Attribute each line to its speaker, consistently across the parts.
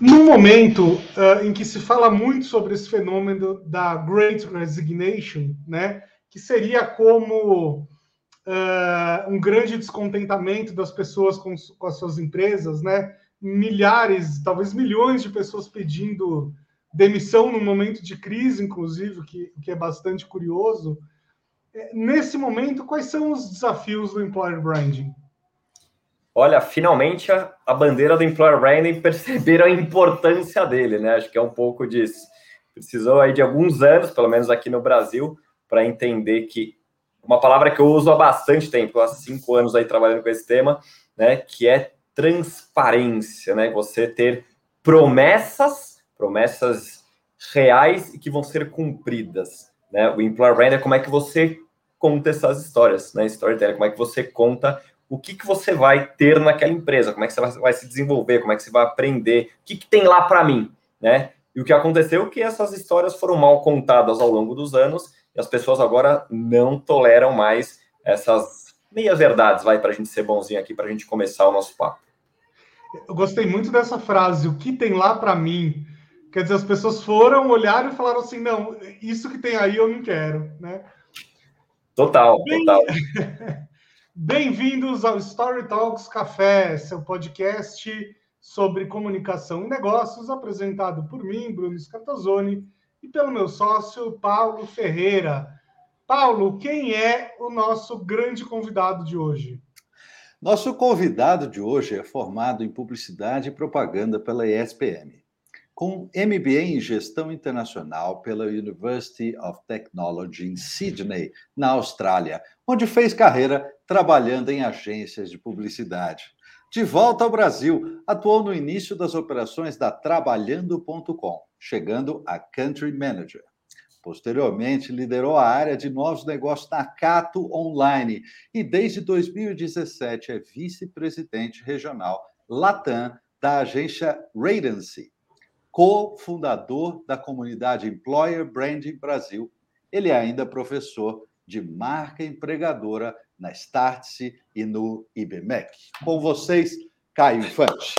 Speaker 1: No momento uh, em que se fala muito sobre esse fenômeno da Great Resignation, né, que seria como uh, um grande descontentamento das pessoas com, com, as suas empresas, né, milhares, talvez milhões de pessoas pedindo demissão no momento de crise, inclusive, que, que é bastante curioso. É, nesse momento, quais são os desafios do employer branding?
Speaker 2: Olha, finalmente a, a, bandeira do Employer Branding perceberam a importância dele, né? Acho que é um pouco disso. Precisou aí de alguns anos, pelo menos aqui no Brasil, para entender que uma palavra que eu uso há bastante tempo, há cinco anos aí trabalhando com esse tema, né? Que é transparência, né? Você ter promessas, promessas reais e que vão ser cumpridas, né? O Employer Branding é como é que você conta essas histórias, né? Storytelling, como é que você conta o que, que você vai ter naquela empresa, como é que você vai, vai se desenvolver, como é que você vai aprender, o que, que tem lá para mim, né? E o que aconteceu é que essas histórias foram mal contadas ao longo dos anos e as pessoas agora não toleram mais essas meias verdades, vai, para a gente ser bonzinho aqui, para a gente começar o nosso papo.
Speaker 1: Eu gostei muito dessa frase, o que tem lá para mim. Quer dizer, as pessoas foram, olharam e falaram assim, não, isso que tem aí eu não quero, né?
Speaker 2: Total, Bem... total.
Speaker 1: Bem-vindos ao Story Talks Café, seu podcast sobre comunicação e negócios, apresentado por mim, Bruno Scatozoni, e pelo meu sócio, Paulo Ferreira. Paulo, quem é o nosso grande convidado de hoje?
Speaker 3: Nosso convidado de hoje é formado em publicidade e propaganda pela ESPM, com MBA em gestão internacional pela University of Technology em Sydney, na Austrália, onde fez carreira trabalhando em agências de publicidade. De volta ao Brasil, atuou no início das operações da Trabalhando.com, chegando a Country Manager. Posteriormente, liderou a área de novos negócios na Cato Online e, desde 2017, é vice-presidente regional Latam da agência Radency, co-fundador da comunidade Employer Branding Brasil. Ele é ainda professor de marca empregadora na Startse e no IBMEC. Com vocês, Caio Infante.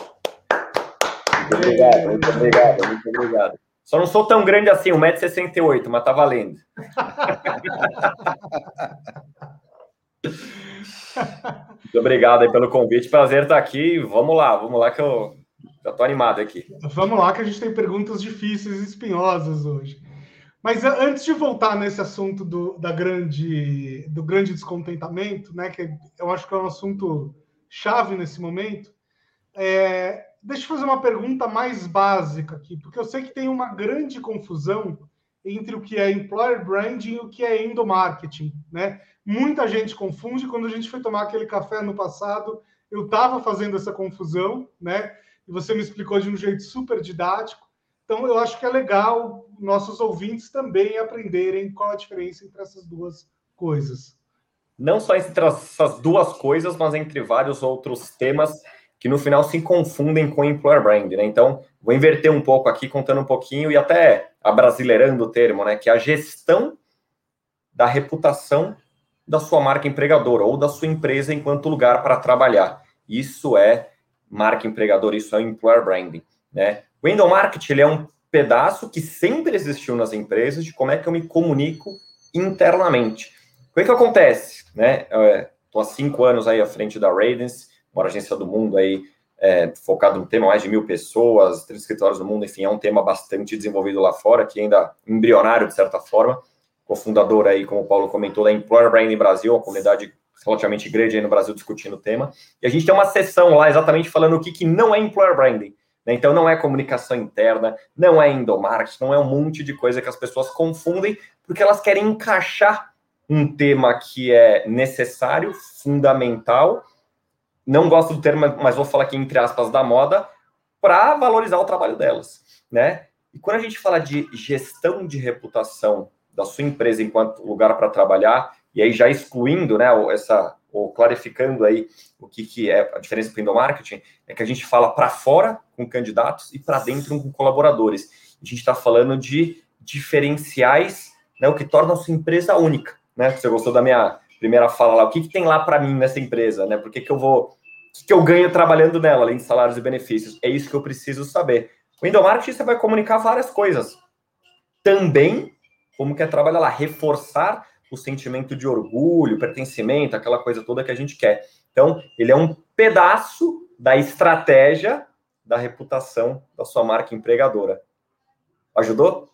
Speaker 2: Muito obrigado, muito obrigado, muito obrigado. Só não sou tão grande assim, 1,68m, mas tá valendo. muito obrigado aí pelo convite, prazer estar aqui. Vamos lá, vamos lá que eu já tô animado aqui.
Speaker 1: Vamos lá que a gente tem perguntas difíceis e espinhosas hoje. Mas antes de voltar nesse assunto do, da grande, do grande descontentamento, né, que eu acho que é um assunto chave nesse momento, é, deixa eu fazer uma pergunta mais básica aqui, porque eu sei que tem uma grande confusão entre o que é employer branding e o que é endomarketing, né? Muita gente confunde. Quando a gente foi tomar aquele café no passado, eu estava fazendo essa confusão, né? E você me explicou de um jeito super didático. Então, eu acho que é legal nossos ouvintes também aprenderem qual a diferença entre essas duas coisas.
Speaker 2: Não só entre essas duas coisas, mas entre vários outros temas que no final se confundem com employer brand, né? Então, vou inverter um pouco aqui, contando um pouquinho e até abrasileirando o termo, né? Que é a gestão da reputação da sua marca empregadora ou da sua empresa enquanto lugar para trabalhar. Isso é marca empregadora, isso é employer branding, né? O endomarketing ele é um pedaço que sempre existiu nas empresas de como é que eu me comunico internamente. O que, que acontece? Né? Estou há cinco anos aí à frente da Ravens, uma agência do mundo aí é, focado no tema, mais de mil pessoas, três escritórios no mundo, enfim, é um tema bastante desenvolvido lá fora, que ainda embrionário de certa forma. Cofundador aí, como o Paulo comentou, da Employer Branding Brasil, uma comunidade relativamente grande aí no Brasil discutindo o tema. E a gente tem uma sessão lá exatamente falando o que, que não é Employer Branding. Né? Então, não é comunicação interna, não é endomarketing, não é um monte de coisa que as pessoas confundem, porque elas querem encaixar um tema que é necessário, fundamental. Não gosto do termo, mas vou falar aqui entre aspas da moda, para valorizar o trabalho delas, né? E quando a gente fala de gestão de reputação da sua empresa enquanto lugar para trabalhar, e aí já excluindo, né, essa ou clarificando aí o que, que é a diferença do endomarketing, é que a gente fala para fora com candidatos e para dentro com colaboradores. A gente está falando de diferenciais, né, o que torna a sua empresa única. Né? Você gostou da minha primeira fala lá? O que, que tem lá para mim nessa empresa? Né? Por que, que eu vou. O que, que eu ganho trabalhando nela, além de salários e benefícios? É isso que eu preciso saber. O endomarketing você vai comunicar várias coisas. Também, como que é trabalhar lá, reforçar o sentimento de orgulho, pertencimento, aquela coisa toda que a gente quer. Então, ele é um pedaço da estratégia da reputação da sua marca empregadora. Ajudou?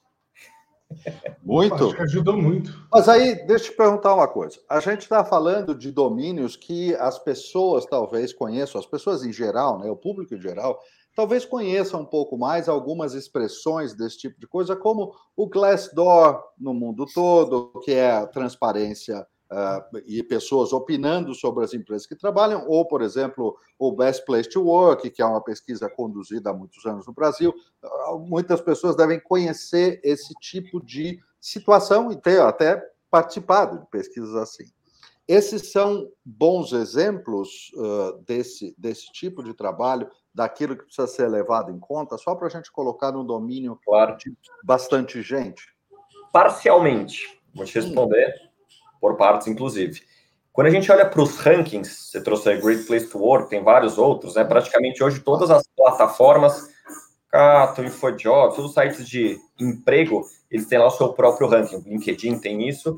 Speaker 3: Muito.
Speaker 1: Acho que ajudou muito.
Speaker 3: Mas aí, deixa eu te perguntar uma coisa. A gente está falando de domínios que as pessoas talvez conheçam, as pessoas em geral, né, o público em geral, talvez conheçam um pouco mais algumas expressões desse tipo de coisa, como o Glassdoor no mundo todo, que é a transparência uh, e pessoas opinando sobre as empresas que trabalham, ou, por exemplo, o Best Place to Work, que é uma pesquisa conduzida há muitos anos no Brasil. Uh, muitas pessoas devem conhecer esse tipo de situação e ter até participado de pesquisas assim. Esses são bons exemplos uh, desse, desse tipo de trabalho, daquilo que precisa ser levado em conta, só para a gente colocar no domínio
Speaker 2: claro.
Speaker 3: de bastante gente?
Speaker 2: Parcialmente. Vou te responder por partes, inclusive. Quando a gente olha para os rankings, você trouxe aí Great Place to Work, tem vários outros, né? Praticamente hoje todas as plataformas, Cato, InfoJobs, todos os sites de emprego, eles têm lá o seu próprio ranking. O LinkedIn tem isso,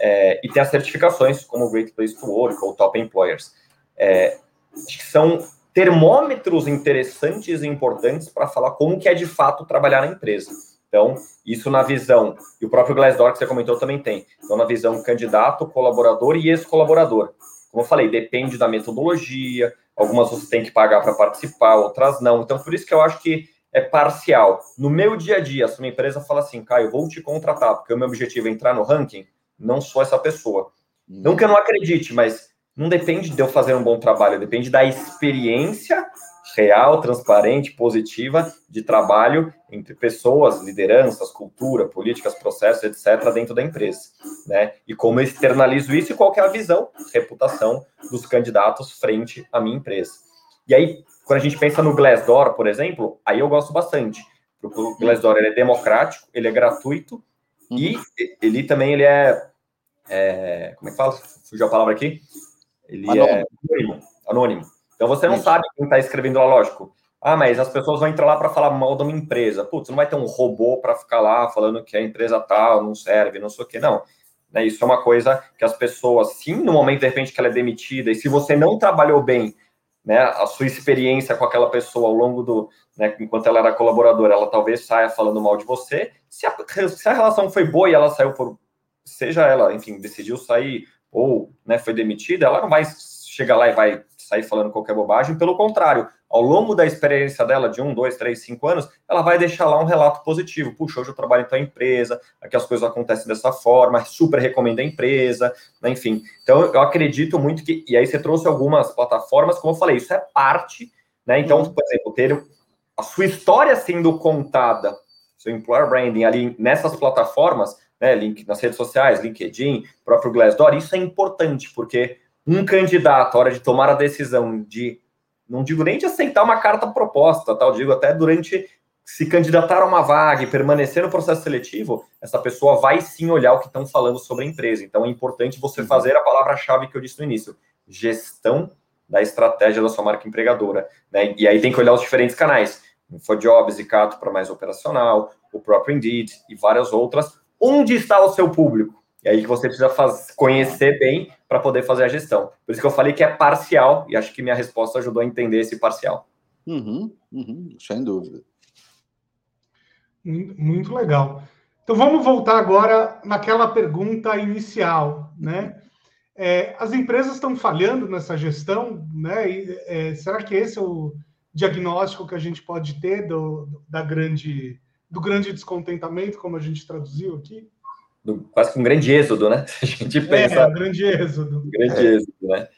Speaker 2: é, e tem as certificações, como Great Place to Work ou Top Employers. É, acho que são termômetros interessantes e importantes para falar como que é de fato trabalhar na empresa. Então, isso na visão, e o próprio Glassdoor que você comentou também tem. Então, na visão candidato, colaborador e ex-colaborador. Como eu falei, depende da metodologia, algumas você tem que pagar para participar, outras não. Então, por isso que eu acho que é parcial. No meu dia a dia, se uma empresa fala assim, Caio, vou te contratar, porque o meu objetivo é entrar no ranking, não sou essa pessoa. Não que eu não acredite, mas não depende de eu fazer um bom trabalho, depende da experiência real, transparente, positiva de trabalho entre pessoas, lideranças, cultura, políticas, processos, etc., dentro da empresa. Né? E como eu externalizo isso e qual é a visão, reputação dos candidatos frente à minha empresa. E aí, quando a gente pensa no Glassdoor, por exemplo, aí eu gosto bastante. Porque o Glassdoor ele é democrático, ele é gratuito uhum. e ele também ele é, é, como é que fala? Fugiu a palavra aqui. Ele anônimo. é anônimo. anônimo. Então você não sabe quem está escrevendo lá, lógico. Ah, mas as pessoas vão entrar lá para falar mal de uma empresa. Putz, não vai ter um robô para ficar lá falando que a empresa tal não serve, não sei o quê. Não. Né, isso é uma coisa que as pessoas, sim, no momento de repente que ela é demitida, e se você não trabalhou bem né, a sua experiência com aquela pessoa ao longo do, né, enquanto ela era colaboradora, ela talvez saia falando mal de você. Se a, se a relação foi boa e ela saiu por, seja ela, enfim, decidiu sair ou né, foi demitida, ela não vai chegar lá e vai sair falando qualquer bobagem. Pelo contrário, ao longo da experiência dela de um, dois, três, cinco anos, ela vai deixar lá um relato positivo. Puxa, hoje eu trabalho em tua empresa, aqui as coisas acontecem dessa forma, super recomendo a empresa, né? enfim. Então, eu acredito muito que. E aí você trouxe algumas plataformas, como eu falei, isso é parte, né? Então, uhum. por exemplo, ter a sua história sendo contada, seu employer branding ali nessas plataformas, né? Link nas redes sociais, LinkedIn, próprio Glassdoor, isso é importante, porque um candidato, a hora de tomar a decisão de, não digo nem de aceitar uma carta proposta, tal, digo até durante se candidatar a uma vaga e permanecer no processo seletivo, essa pessoa vai sim olhar o que estão falando sobre a empresa. Então é importante você uhum. fazer a palavra-chave que eu disse no início: gestão da estratégia da sua marca empregadora. Né? E aí tem que olhar os diferentes canais. InfoJobs e Cato para mais operacional, o próprio Indeed e várias outras. Onde está o seu público? E aí que você precisa faz, conhecer bem para poder fazer a gestão. Por isso que eu falei que é parcial, e acho que minha resposta ajudou a entender esse parcial.
Speaker 3: Uhum, uhum, sem dúvida.
Speaker 1: Muito legal. Então vamos voltar agora naquela pergunta inicial, né? É, as empresas estão falhando nessa gestão, né? E, é, será que esse é o diagnóstico que a gente pode ter do, da grande, do grande descontentamento, como a gente traduziu aqui?
Speaker 2: do, quase que um grande êxodo, né?
Speaker 1: a gente pensa. É, um grande êxodo. Um
Speaker 2: grande é. êxodo, né?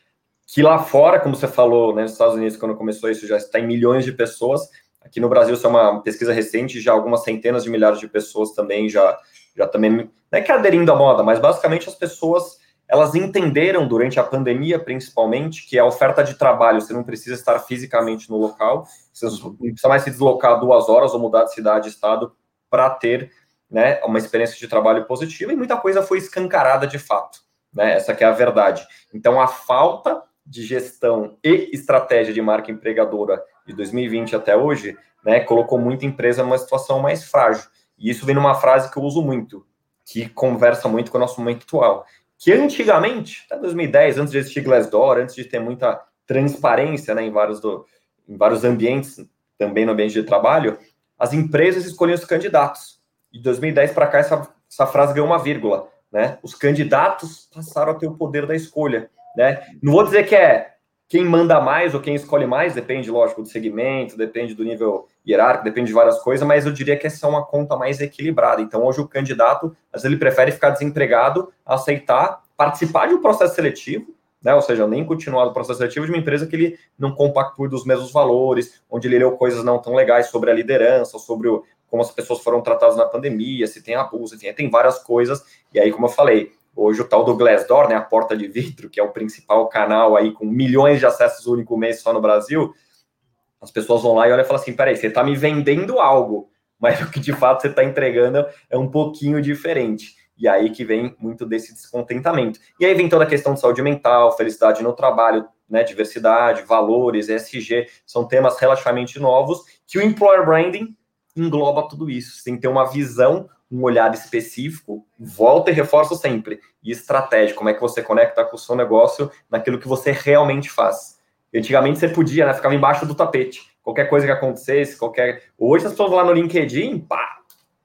Speaker 2: Que lá fora, como você falou, né, nos Estados Unidos, quando começou isso, já está em milhões de pessoas. Aqui no Brasil, isso é uma pesquisa recente, já algumas centenas de milhares de pessoas também já, já também, não é que aderindo à moda, mas basicamente as pessoas, elas entenderam durante a pandemia, principalmente, que a oferta de trabalho, você não precisa estar fisicamente no local, você não precisa mais se deslocar duas horas ou mudar de cidade, estado, para ter né, uma experiência de trabalho positiva e muita coisa foi escancarada de fato, né? Essa que é a verdade. Então a falta de gestão e estratégia de marca empregadora de 2020 até hoje, né, colocou muita empresa numa situação mais frágil. E isso vem numa frase que eu uso muito, que conversa muito com o nosso momento atual. Que antigamente, até 2010, antes de existir Glassdoor, antes de ter muita transparência né, em, vários do, em vários ambientes, também no ambiente de trabalho, as empresas escolhiam os candidatos. De 2010 para cá, essa, essa frase ganhou uma vírgula. Né? Os candidatos passaram a ter o poder da escolha. Né? Não vou dizer que é quem manda mais ou quem escolhe mais, depende, lógico, do segmento, depende do nível hierárquico, depende de várias coisas, mas eu diria que essa é uma conta mais equilibrada. Então, hoje o candidato, às vezes ele prefere ficar desempregado, aceitar participar de um processo seletivo, né? Ou seja, nem continuar o processo seletivo de uma empresa que ele não compactua dos mesmos valores, onde ele leu coisas não tão legais sobre a liderança, sobre o, como as pessoas foram tratadas na pandemia, se tem abuso, enfim, tem várias coisas. E aí, como eu falei, hoje o tal do Glassdoor, né, a porta de vidro, que é o principal canal aí com milhões de acessos único mês só no Brasil, as pessoas vão lá e olham e falam assim, peraí, você está me vendendo algo, mas o que de fato você está entregando é um pouquinho diferente. E aí que vem muito desse descontentamento. E aí vem toda a questão de saúde mental, felicidade no trabalho, né, diversidade, valores, ESG, são temas relativamente novos que o employer branding engloba tudo isso. Você tem que ter uma visão, um olhar específico, volta e reforça sempre. E estratégia, como é que você conecta com o seu negócio naquilo que você realmente faz. Antigamente você podia, né, ficava embaixo do tapete. Qualquer coisa que acontecesse, qualquer. Hoje as pessoas vão lá no LinkedIn, pá,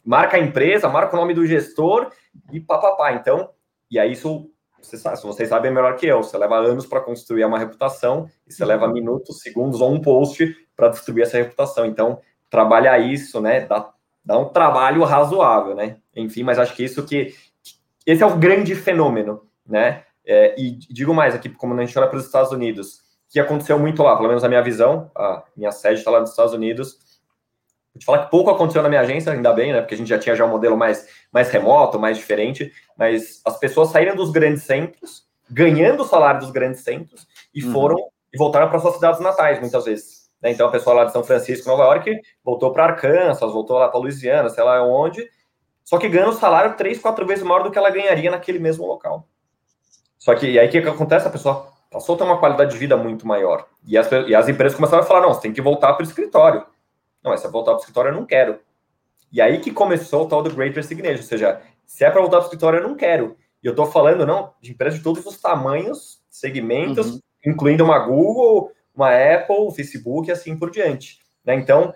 Speaker 2: marca a empresa, marca o nome do gestor e papapá. Então, e aí isso, você sabe, vocês sabem melhor que eu, você leva anos para construir uma reputação e você leva minutos, segundos ou um post para destruir essa reputação. Então, trabalhar isso, né, dá, dá um trabalho razoável, né? Enfim, mas acho que isso que esse é o grande fenômeno, né? É, e digo mais aqui, como a gente olha para os Estados Unidos, que aconteceu muito lá, pelo menos a minha visão, a minha sede está lá nos Estados Unidos, Vou te falar que pouco aconteceu na minha agência, ainda bem, né? Porque a gente já tinha já um modelo mais, mais remoto, mais diferente, mas as pessoas saíram dos grandes centros, ganhando o salário dos grandes centros, e uhum. foram e voltaram para suas cidades natais, muitas vezes. Né? Então, a pessoa lá de São Francisco, Nova York, voltou para Arkansas, voltou lá para Louisiana, sei lá onde, só que ganha um salário três, quatro vezes maior do que ela ganharia naquele mesmo local. Só que, e aí o que, que acontece? A pessoa passou a ter uma qualidade de vida muito maior. E as, e as empresas começaram a falar: não, você tem que voltar para o escritório. Não, mas se eu voltar para o escritório, eu não quero. E aí que começou o tal do Great Resignation, ou seja, se é para voltar para o escritório, eu não quero. E eu estou falando, não, de empresas de todos os tamanhos, segmentos, uhum. incluindo uma Google, uma Apple, Facebook e assim por diante. Né? Então,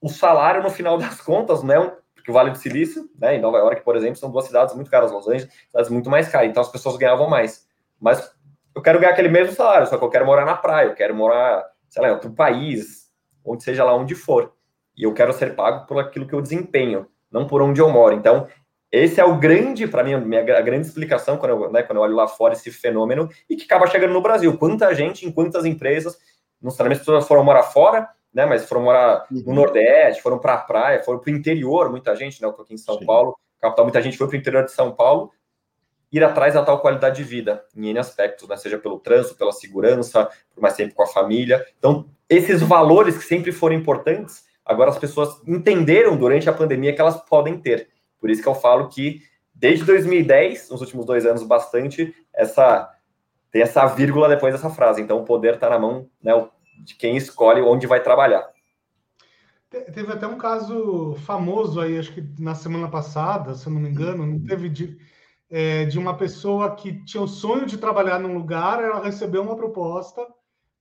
Speaker 2: o salário, no final das contas, não é um, porque o Vale do Silício, né, em Nova York, por exemplo, são duas cidades muito caras, Los Angeles, cidades muito mais caras, então as pessoas ganhavam mais. Mas eu quero ganhar aquele mesmo salário, só que eu quero morar na praia, eu quero morar, sei lá, em outro país, onde seja lá onde for e eu quero ser pago por aquilo que eu desempenho, não por onde eu moro. Então, esse é o grande, para mim, minha, a grande explicação quando eu, né, quando eu olho lá fora esse fenômeno e que acaba chegando no Brasil. Quanta gente, em quantas empresas, não necessariamente as pessoas foram morar fora, né, mas foram morar uhum. no Nordeste, foram para a praia, foram para o interior, muita gente, né, eu tô aqui em São Sim. Paulo, capital, muita gente foi para o interior de São Paulo, ir atrás da tal qualidade de vida, em N aspectos, né, seja pelo trânsito, pela segurança, por mais tempo com a família. Então, esses valores que sempre foram importantes, Agora as pessoas entenderam durante a pandemia que elas podem ter. Por isso que eu falo que desde 2010, nos últimos dois anos, bastante, essa tem essa vírgula depois dessa frase. Então o poder está na mão né, de quem escolhe onde vai trabalhar.
Speaker 1: Teve até um caso famoso aí, acho que na semana passada, se eu não me engano, não teve de, é, de uma pessoa que tinha o sonho de trabalhar num lugar, ela recebeu uma proposta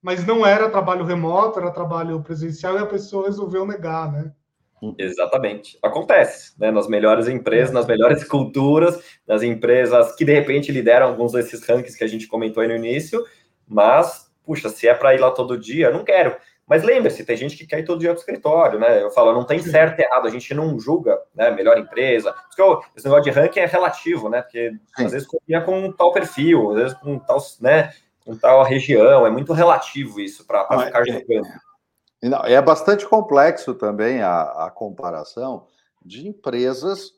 Speaker 1: mas não era trabalho remoto, era trabalho presencial e a pessoa resolveu negar, né?
Speaker 2: Exatamente. Acontece, né? Nas melhores empresas, nas melhores culturas, nas empresas que de repente lideram alguns desses rankings que a gente comentou aí no início, mas, puxa, se é para ir lá todo dia, não quero. Mas lembre-se, tem gente que quer ir todo dia para o escritório, né? Eu falo, não tem certo e errado, a gente não julga, né? Melhor empresa. Porque esse negócio de ranking é relativo, né? Porque Sim. às vezes copia com tal perfil, às vezes com tal, né? com tal região. É muito relativo isso para ficar é, jogando.
Speaker 3: É, é bastante complexo também a, a comparação de empresas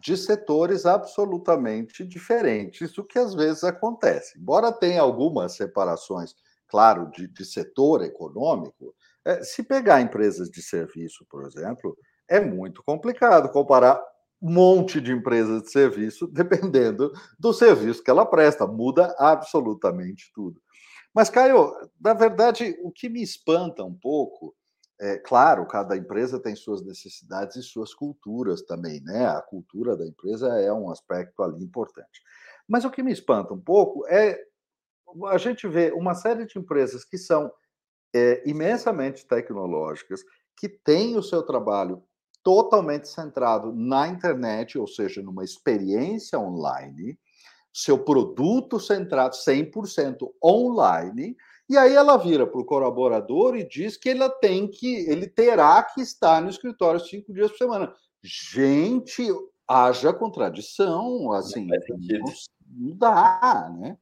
Speaker 3: de setores absolutamente diferentes, o que às vezes acontece. Embora tenha algumas separações, claro, de, de setor econômico, é, se pegar empresas de serviço, por exemplo, é muito complicado comparar monte de empresas de serviço, dependendo do serviço que ela presta, muda absolutamente tudo. Mas, Caio, na verdade, o que me espanta um pouco é, claro, cada empresa tem suas necessidades e suas culturas também, né? A cultura da empresa é um aspecto ali importante. Mas o que me espanta um pouco é a gente vê uma série de empresas que são é, imensamente tecnológicas, que têm o seu trabalho totalmente centrado na internet, ou seja, numa experiência online, seu produto centrado 100% online, e aí ela vira para o colaborador e diz que ele tem que, ele terá que estar no escritório cinco dias por semana. Gente, haja contradição, assim, não, não dá, né?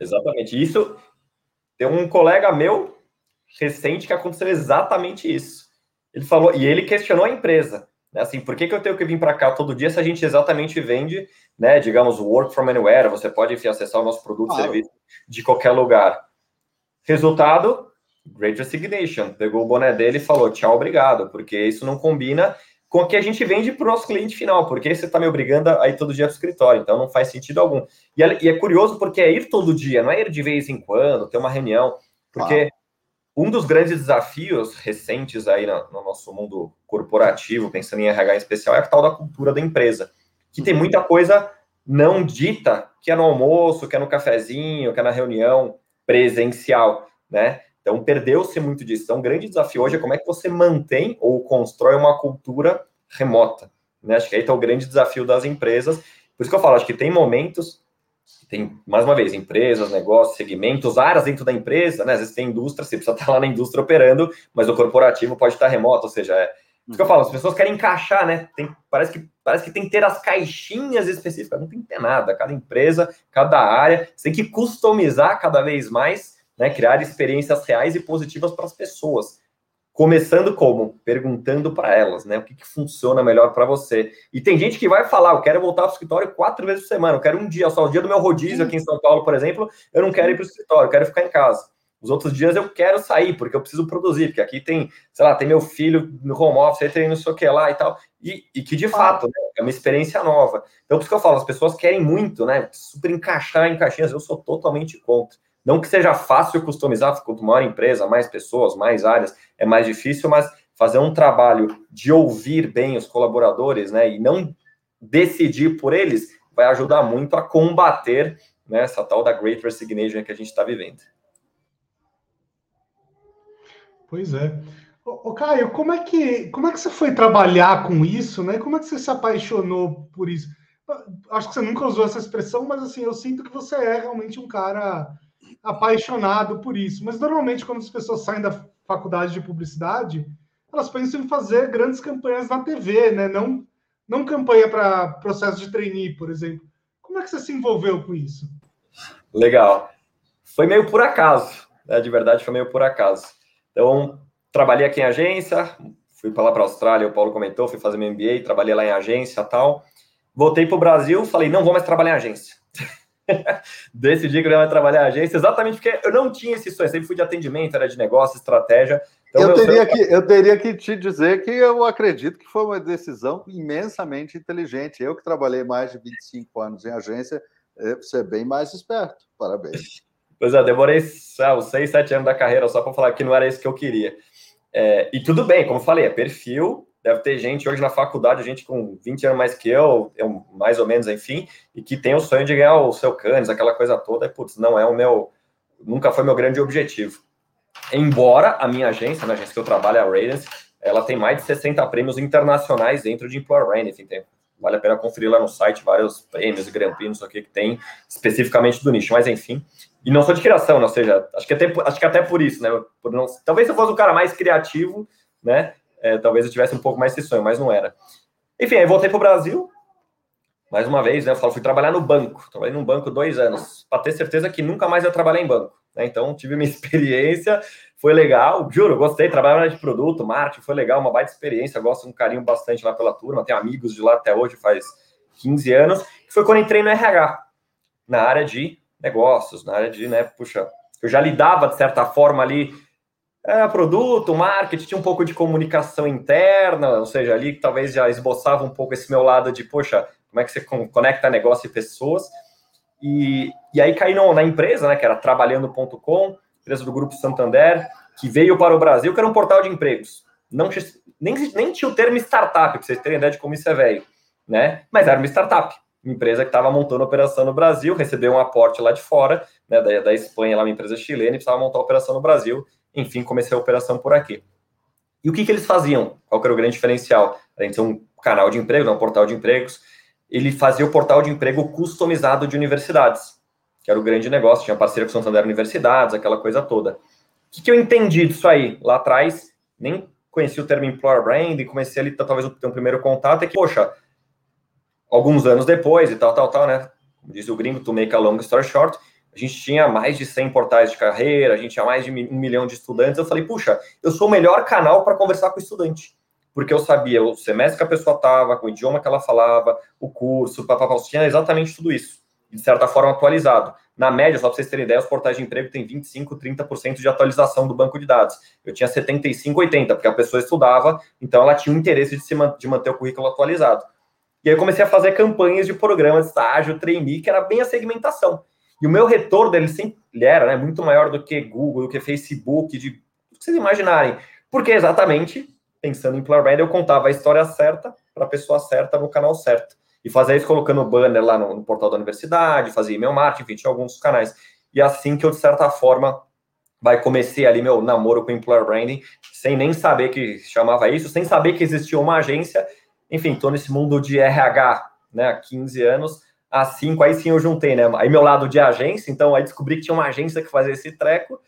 Speaker 2: Exatamente. Isso tem um colega meu recente que aconteceu exatamente isso. Ele falou, e ele questionou a empresa. Né, assim, por que, que eu tenho que vir para cá todo dia se a gente exatamente vende, né, digamos, work from anywhere, você pode enfim, acessar o nosso produto, claro. serviço de qualquer lugar. Resultado, Great Resignation. Pegou o boné dele e falou tchau, obrigado, porque isso não combina com o que a gente vende para o nosso cliente final, porque você está me obrigando a ir todo dia para o escritório, então não faz sentido algum. E é, e é, curioso porque é ir todo dia, não é ir de vez em quando, ter uma reunião, porque ah. um dos grandes desafios recentes aí no, no, nosso mundo corporativo, pensando em RH em especial, é a tal da cultura da empresa, que tem uhum. muita coisa não dita, que é no almoço, que é no cafezinho, que é na reunião, presencial, né? Então, perdeu-se muito disso. Então, um grande desafio hoje é como é que você mantém ou constrói uma cultura remota. Né? Acho que aí está o grande desafio das empresas. Por isso que eu falo, acho que tem momentos, tem, mais uma vez, empresas, negócios, segmentos, áreas dentro da empresa, né? Às vezes tem indústria, você precisa estar lá na indústria operando, mas o corporativo pode estar remoto, ou seja, é, isso que eu falo, as pessoas querem encaixar, né? Tem, parece, que, parece que tem que ter as caixinhas específicas, não tem que ter nada. Cada empresa, cada área, você tem que customizar cada vez mais, né? Criar experiências reais e positivas para as pessoas. Começando como? Perguntando para elas, né? O que, que funciona melhor para você. E tem gente que vai falar, eu quero voltar para o escritório quatro vezes por semana, eu quero um dia só. O dia do meu rodízio aqui em São Paulo, por exemplo, eu não quero ir para o escritório, eu quero ficar em casa. Os outros dias eu quero sair, porque eu preciso produzir, porque aqui tem, sei lá, tem meu filho no home office, tem não sei o que lá e tal. E, e que de fato né, é uma experiência nova. Então, por isso que eu falo, as pessoas querem muito, né? Super encaixar em caixinhas, eu sou totalmente contra. Não que seja fácil customizar, quanto maior empresa, mais pessoas, mais áreas, é mais difícil, mas fazer um trabalho de ouvir bem os colaboradores, né? E não decidir por eles, vai ajudar muito a combater né, essa tal da Great Resignation que a gente está vivendo.
Speaker 1: Pois é. Ô, Caio, como é, que, como é que você foi trabalhar com isso, né? Como é que você se apaixonou por isso? Acho que você nunca usou essa expressão, mas assim, eu sinto que você é realmente um cara apaixonado por isso. Mas normalmente, quando as pessoas saem da faculdade de publicidade, elas pensam em fazer grandes campanhas na TV, né? Não, não campanha para processo de trainee, por exemplo. Como é que você se envolveu com isso?
Speaker 2: Legal. Foi meio por acaso, né? De verdade, foi meio por acaso. Então, trabalhei aqui em agência, fui para lá para a Austrália, o Paulo comentou, fui fazer meu MBA, trabalhei lá em agência tal. Voltei para o Brasil, falei, não vou mais trabalhar em agência. Decidi que eu ia trabalhar agência, exatamente porque eu não tinha esse sonho, sempre fui de atendimento, era de negócio, estratégia.
Speaker 3: Então, eu, teria sonho... que, eu teria que te dizer que eu acredito que foi uma decisão imensamente inteligente. Eu que trabalhei mais de 25 anos em agência, você é bem mais esperto. Parabéns.
Speaker 2: Pois é, demorei sabe, seis, sete anos da carreira só para falar que não era isso que eu queria. É, e tudo bem, como eu falei, é perfil. Deve ter gente hoje na faculdade, gente com 20 anos mais que eu, eu mais ou menos, enfim, e que tem o sonho de ganhar o seu canis, aquela coisa toda. E, putz, não é o meu. Nunca foi meu grande objetivo. Embora a minha agência, na agência que eu trabalho, a Radiance, ela tem mais de 60 prêmios internacionais dentro de Employer Brand, enfim, tem vale a pena conferir lá no site vários prêmios Grand Prix, não sei o que, que tem especificamente do nicho, mas enfim. E não sou de criação, né? ou seja, acho que até, acho que até por isso, né? Por não, talvez se eu fosse um cara mais criativo, né? É, talvez eu tivesse um pouco mais esse sonho, mas não era. Enfim, aí voltei para o Brasil, mais uma vez, né? Eu falo, fui trabalhar no banco, trabalhei num banco dois anos, para ter certeza que nunca mais ia trabalhar em banco. Né? Então, tive minha experiência, foi legal, juro, gostei, trabalhar de produto, marketing, foi legal, uma baita experiência, gosto um carinho bastante lá pela turma, tenho amigos de lá até hoje, faz 15 anos, foi quando entrei no RH, na área de negócios, na área de, né, puxa, eu já lidava de certa forma ali, é, produto, marketing, tinha um pouco de comunicação interna, ou seja, ali talvez já esboçava um pouco esse meu lado de, poxa, como é que você conecta negócio e pessoas, e, e aí caí no, na empresa, né, que era trabalhando.com, empresa do Grupo Santander, que veio para o Brasil, que era um portal de empregos. Não, nem, nem tinha o termo startup, para vocês terem ideia de como isso é velho, né? Mas era uma startup, uma empresa que estava montando operação no Brasil, recebeu um aporte lá de fora, né, da, da Espanha, lá uma empresa chilena, e precisava montar operação no Brasil. Enfim, comecei a operação por aqui. E o que, que eles faziam? Qual era o grande diferencial? A gente tem um canal de emprego, um portal de empregos. Ele fazia o portal de emprego customizado de universidades, que era o grande negócio. Tinha parceria com Santander Universidades, aquela coisa toda. O que, que eu entendi disso aí? Lá atrás, nem conheci o termo Employer Brand e comecei ali, talvez, o um primeiro contato, é que, poxa, alguns anos depois e tal, tal, tal, né? Como diz o gringo, to make a long story short, a gente tinha mais de 100 portais de carreira, a gente tinha mais de um milhão de estudantes. Eu falei, puxa, eu sou o melhor canal para conversar com o estudante. Porque eu sabia o semestre que a pessoa estava, o idioma que ela falava, o curso, papapá, tinha exatamente tudo isso. De certa forma, atualizado. Na média, só para vocês terem ideia, os portais de emprego têm 25, 30% de atualização do banco de dados. Eu tinha 75, 80, porque a pessoa estudava, então ela tinha o interesse de, se man de manter o currículo atualizado. E aí eu comecei a fazer campanhas de programa estágio, trainee, que era bem a segmentação. E o meu retorno dele sempre era né, muito maior do que Google, do que Facebook, de o que vocês imaginarem. Porque exatamente, pensando em Employer Brand, eu contava a história certa para a pessoa certa no canal certo. E fazia isso colocando banner lá no, no, portal da universidade, fazia e-mail marketing, enfim, tinha alguns canais. E assim que eu, de certa forma, vai comecei ali meu namoro com Employer Branding, sem nem saber que chamava isso, sem saber que existia uma agência. Enfim, estou nesse mundo de RH né, há 15 anos a cinco, aí sim eu juntei, né? Aí meu lado de agência, então aí descobri que tinha uma agência que fazia esse treco.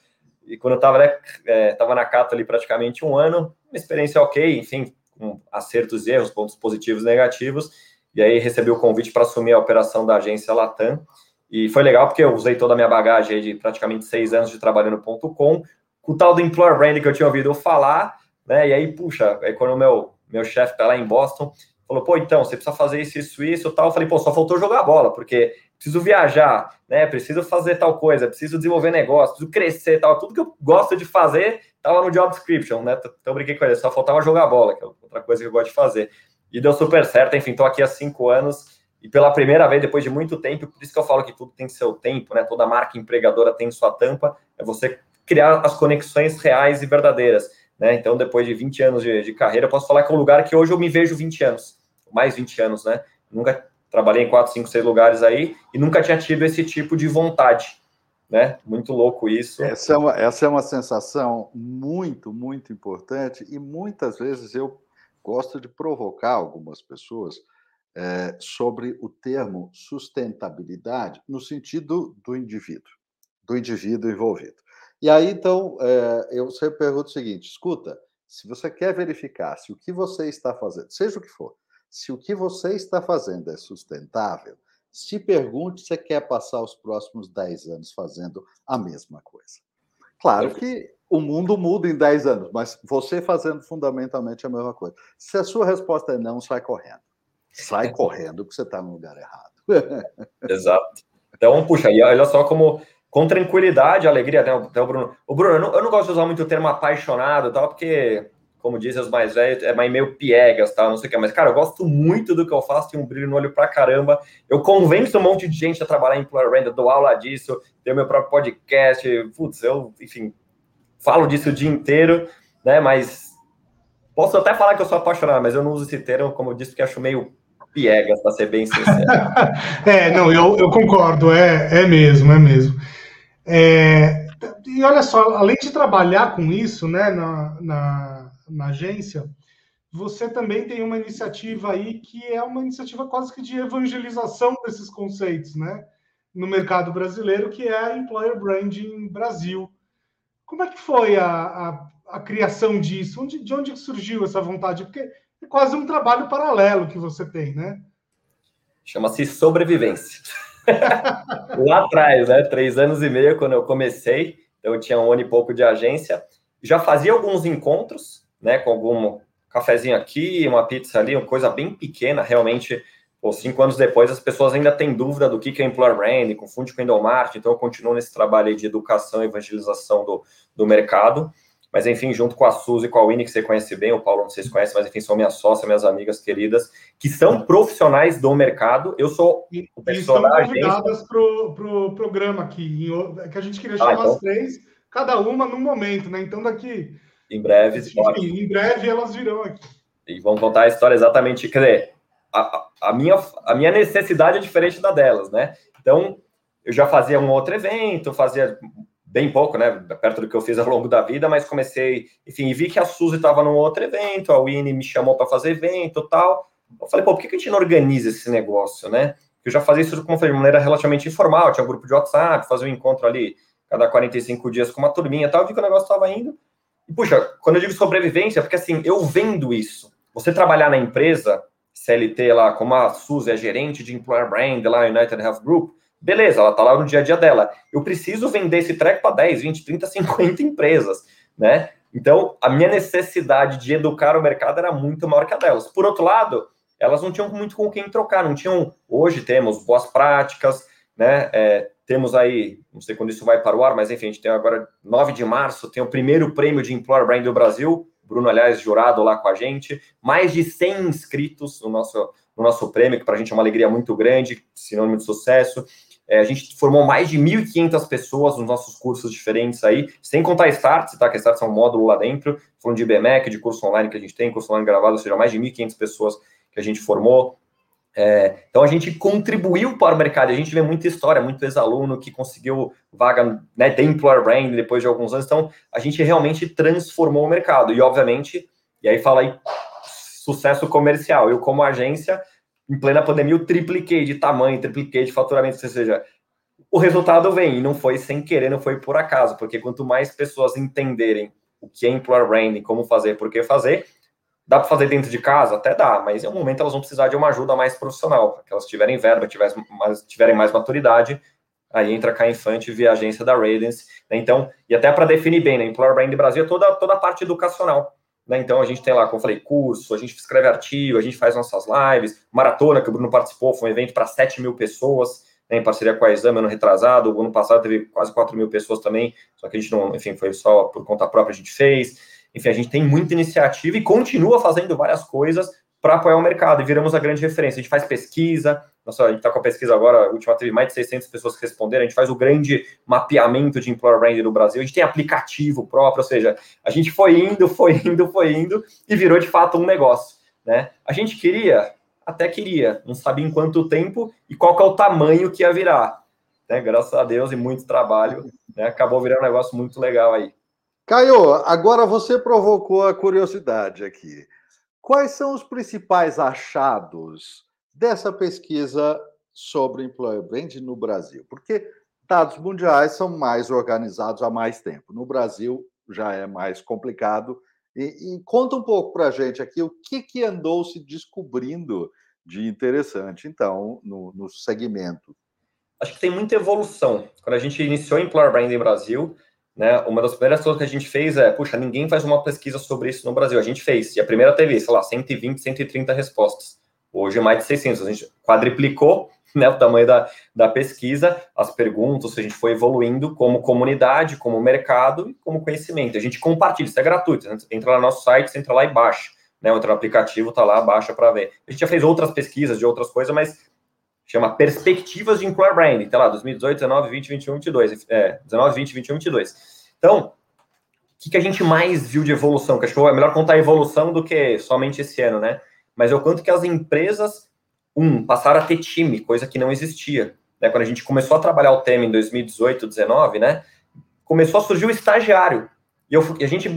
Speaker 2: E quando eu tava, né, é, tava na Cato ali praticamente um ano, uma experiência ok, enfim, com acertos e erros, pontos positivos e negativos. E aí recebi o convite para assumir a operação da agência Latam. E foi legal porque eu usei toda a minha bagagem de praticamente seis anos de trabalho no ponto com, com o tal do Employer Brand que eu tinha ouvido falar, né? E aí, puxa, aí quando o meu, meu chefe tá lá em Boston, falou, pô, então, você precisa fazer isso, isso, isso, tal. Eu falei, pô, só faltou jogar bola, porque preciso viajar, né? Preciso fazer tal coisa, preciso desenvolver negócio, preciso crescer, tal. Tudo que eu gosto de fazer estava no job description, né? Então, eu brinquei com ele, só faltava jogar bola, que é outra coisa que eu gosto de fazer. E deu super certo, enfim, estou aqui há cinco anos e pela primeira vez, depois de muito tempo, por isso que eu falo que tudo tem seu tempo, né? Toda marca empregadora tem sua tampa, é você criar as conexões reais e verdadeiras, né? Então, depois de 20 anos de, de carreira, eu posso falar que é um lugar que hoje eu me vejo 20 anos mais 20 anos, né? Nunca trabalhei em 4, 5, 6 lugares aí e nunca tinha tido esse tipo de vontade, né? Muito louco isso.
Speaker 3: Essa é uma, essa é uma sensação muito, muito importante e muitas vezes eu gosto de provocar algumas pessoas é, sobre o termo sustentabilidade no sentido do indivíduo, do indivíduo envolvido. E aí, então, é, eu sempre pergunto o seguinte: escuta, se você quer verificar se o que você está fazendo, seja o que for, se o que você está fazendo é sustentável, se pergunte se você quer passar os próximos 10 anos fazendo a mesma coisa. Claro que o mundo muda em 10 anos, mas você fazendo fundamentalmente a mesma coisa. Se a sua resposta é não, sai correndo. Sai correndo, porque você está no lugar errado.
Speaker 2: Exato. Então, puxa, e olha só como, com tranquilidade, alegria, né? Até o Bruno. O Bruno, eu não, eu não gosto de usar muito o termo apaixonado, tal, porque como dizem os mais velhos, é meio piegas, tá? Não sei o que, mas, cara, eu gosto muito do que eu faço, tenho um brilho no olho pra caramba. Eu convenço um monte de gente a trabalhar em Employer Brand, eu dou aula disso, tenho meu próprio podcast, putz, eu, enfim, falo disso o dia inteiro, né? Mas posso até falar que eu sou apaixonado, mas eu não uso esse termo, como eu disse, porque acho meio piegas, para ser bem sincero.
Speaker 1: é, não, eu, eu concordo, é, é mesmo, é mesmo. É, e olha só, além de trabalhar com isso, né, na, na na agência, você também tem uma iniciativa aí que é uma iniciativa quase que de evangelização desses conceitos, né? No mercado brasileiro, que é a Employer Branding Brasil. Como é que foi a, a, a criação disso? Onde, de onde surgiu essa vontade? Porque é quase um trabalho paralelo que você tem, né?
Speaker 2: Chama-se sobrevivência. Lá atrás, né? Três anos e meio, quando eu comecei, eu tinha um ano e pouco de agência, já fazia alguns encontros né, com algum cafezinho aqui, uma pizza ali, uma coisa bem pequena, realmente, ou cinco anos depois, as pessoas ainda têm dúvida do que é Employer Brand, confunde com Endomarketing, então eu continuo nesse trabalho de educação e evangelização do, do mercado, mas enfim, junto com a Suzy e com a Winnie, que você conhece bem, o Paulo não sei se conhece, mas enfim, são minhas sócias, minhas amigas queridas, que são profissionais do mercado. Eu sou
Speaker 1: e, o personagem. E estão convidadas para o pro programa aqui, que a gente queria ah, chamar ah, então... as três, cada uma no momento, né? Então daqui
Speaker 2: em breve,
Speaker 1: enfim, em breve elas virão aqui.
Speaker 2: E vão contar a história exatamente, quer dizer, a, a, minha, a minha necessidade é diferente da delas, né? Então, eu já fazia um outro evento, fazia bem pouco, né? Perto do que eu fiz ao longo da vida, mas comecei, enfim, vi que a Suzy estava num outro evento, a Winnie me chamou para fazer evento tal. Eu falei, pô, por que a gente não organiza esse negócio, né? Eu já fazia isso, como falei, de maneira relativamente informal, tinha um grupo de WhatsApp, fazia um encontro ali cada 45 dias com uma turminha tal, vi que o negócio estava indo. E, puxa, quando eu digo sobrevivência, porque assim, eu vendo isso. Você trabalhar na empresa, CLT lá, como a Suzy é gerente de Employer Brand lá, United Health Group, beleza, ela tá lá no dia a dia dela. Eu preciso vender esse treco para 10, 20, 30, 50 empresas, né? Então, a minha necessidade de educar o mercado era muito maior que a delas. Por outro lado, elas não tinham muito com quem trocar, não tinham. Hoje temos boas práticas, né? É, temos aí, não sei quando isso vai para o ar, mas enfim, a gente tem agora 9 de março, tem o primeiro prêmio de Employer Brand do Brasil. Bruno, aliás, jurado lá com a gente. Mais de 100 inscritos no nosso, no nosso prêmio, que para a gente é uma alegria muito grande, sinônimo de sucesso. É, a gente formou mais de 1.500 pessoas nos nossos cursos diferentes aí, sem contar Starts, tá? Que Starts é um módulo lá dentro, falando de BMEC, de curso online que a gente tem, curso online gravado, ou seja, mais de 1.500 pessoas que a gente formou. É, então a gente contribuiu para o mercado, a gente vê muita história, muito ex-aluno que conseguiu vaga, né, tem employer brand depois de alguns anos, então a gente realmente transformou o mercado, e obviamente, e aí fala aí, sucesso comercial, eu como agência, em plena pandemia, eu tripliquei de tamanho, tripliquei de faturamento, ou seja, o resultado vem, e não foi sem querer, não foi por acaso, porque quanto mais pessoas entenderem o que é employer branding, como fazer, por que fazer, dá para fazer dentro de casa? Até dá, mas em um momento elas vão precisar de uma ajuda mais profissional, para que elas tiverem verba, tiverem mais, tiverem mais maturidade, aí entra a Infante via agência da Radiance, né? então, e até para definir bem, né, Employer Brand Brasil é toda, toda a parte educacional, né? Então a gente tem lá, como eu falei, curso, a gente escreve artigo, a gente faz nossas lives, maratona que o Bruno participou, foi um evento para 7 mil pessoas, né, em parceria com a Exame, ano retrasado, o ano passado teve quase 4 mil pessoas também, só que a gente não, enfim, foi só por conta própria a gente fez. Enfim, a gente tem muita iniciativa e continua fazendo várias coisas para apoiar o mercado e viramos a grande referência. A gente faz pesquisa, nossa, a gente está com a pesquisa agora, a última teve mais de 600 pessoas que responderam, a gente faz o grande mapeamento de employer brand no Brasil, a gente tem aplicativo próprio, ou seja, a gente foi indo, foi indo, foi indo e virou de fato um negócio, né? A gente queria, até queria, não sabia em quanto tempo e qual que é o tamanho que ia virar, né? Graças a Deus e muito trabalho, né? Acabou virando um negócio muito legal aí.
Speaker 3: Caio, agora você provocou a curiosidade aqui. Quais são os principais achados dessa pesquisa sobre employer brand no Brasil? Porque dados mundiais são mais organizados há mais tempo. No Brasil já é mais complicado. E, e conta um pouco para a gente aqui o que, que andou se descobrindo de interessante, então, no, no segmento.
Speaker 2: Acho que tem muita evolução. Quando a gente iniciou o Employer Brand em Brasil, né, uma das primeiras coisas que a gente fez é, puxa, ninguém faz uma pesquisa sobre isso no Brasil. A gente fez. E a primeira teve, sei lá, 120, 130 respostas. Hoje mais de 600. A gente quadriplicou né, o tamanho da, da pesquisa, as perguntas, a gente foi evoluindo como comunidade, como mercado e como conhecimento. A gente compartilha, isso é gratuito. Entra lá no nosso site, entra lá e baixa. Né, entra no aplicativo, tá lá, baixa para ver. A gente já fez outras pesquisas de outras coisas, mas chama Perspectivas de Employer Branding, tá lá, 2018, 19, 20, 21, 22, é, 19, 20, 21, 22. Então, o que, que a gente mais viu de evolução? Que acho que é melhor contar a evolução do que somente esse ano, né? Mas é o quanto que as empresas, um, passaram a ter time, coisa que não existia. Né? Quando a gente começou a trabalhar o tema em 2018, 19, né? Começou a surgir o estagiário. E, eu, e a gente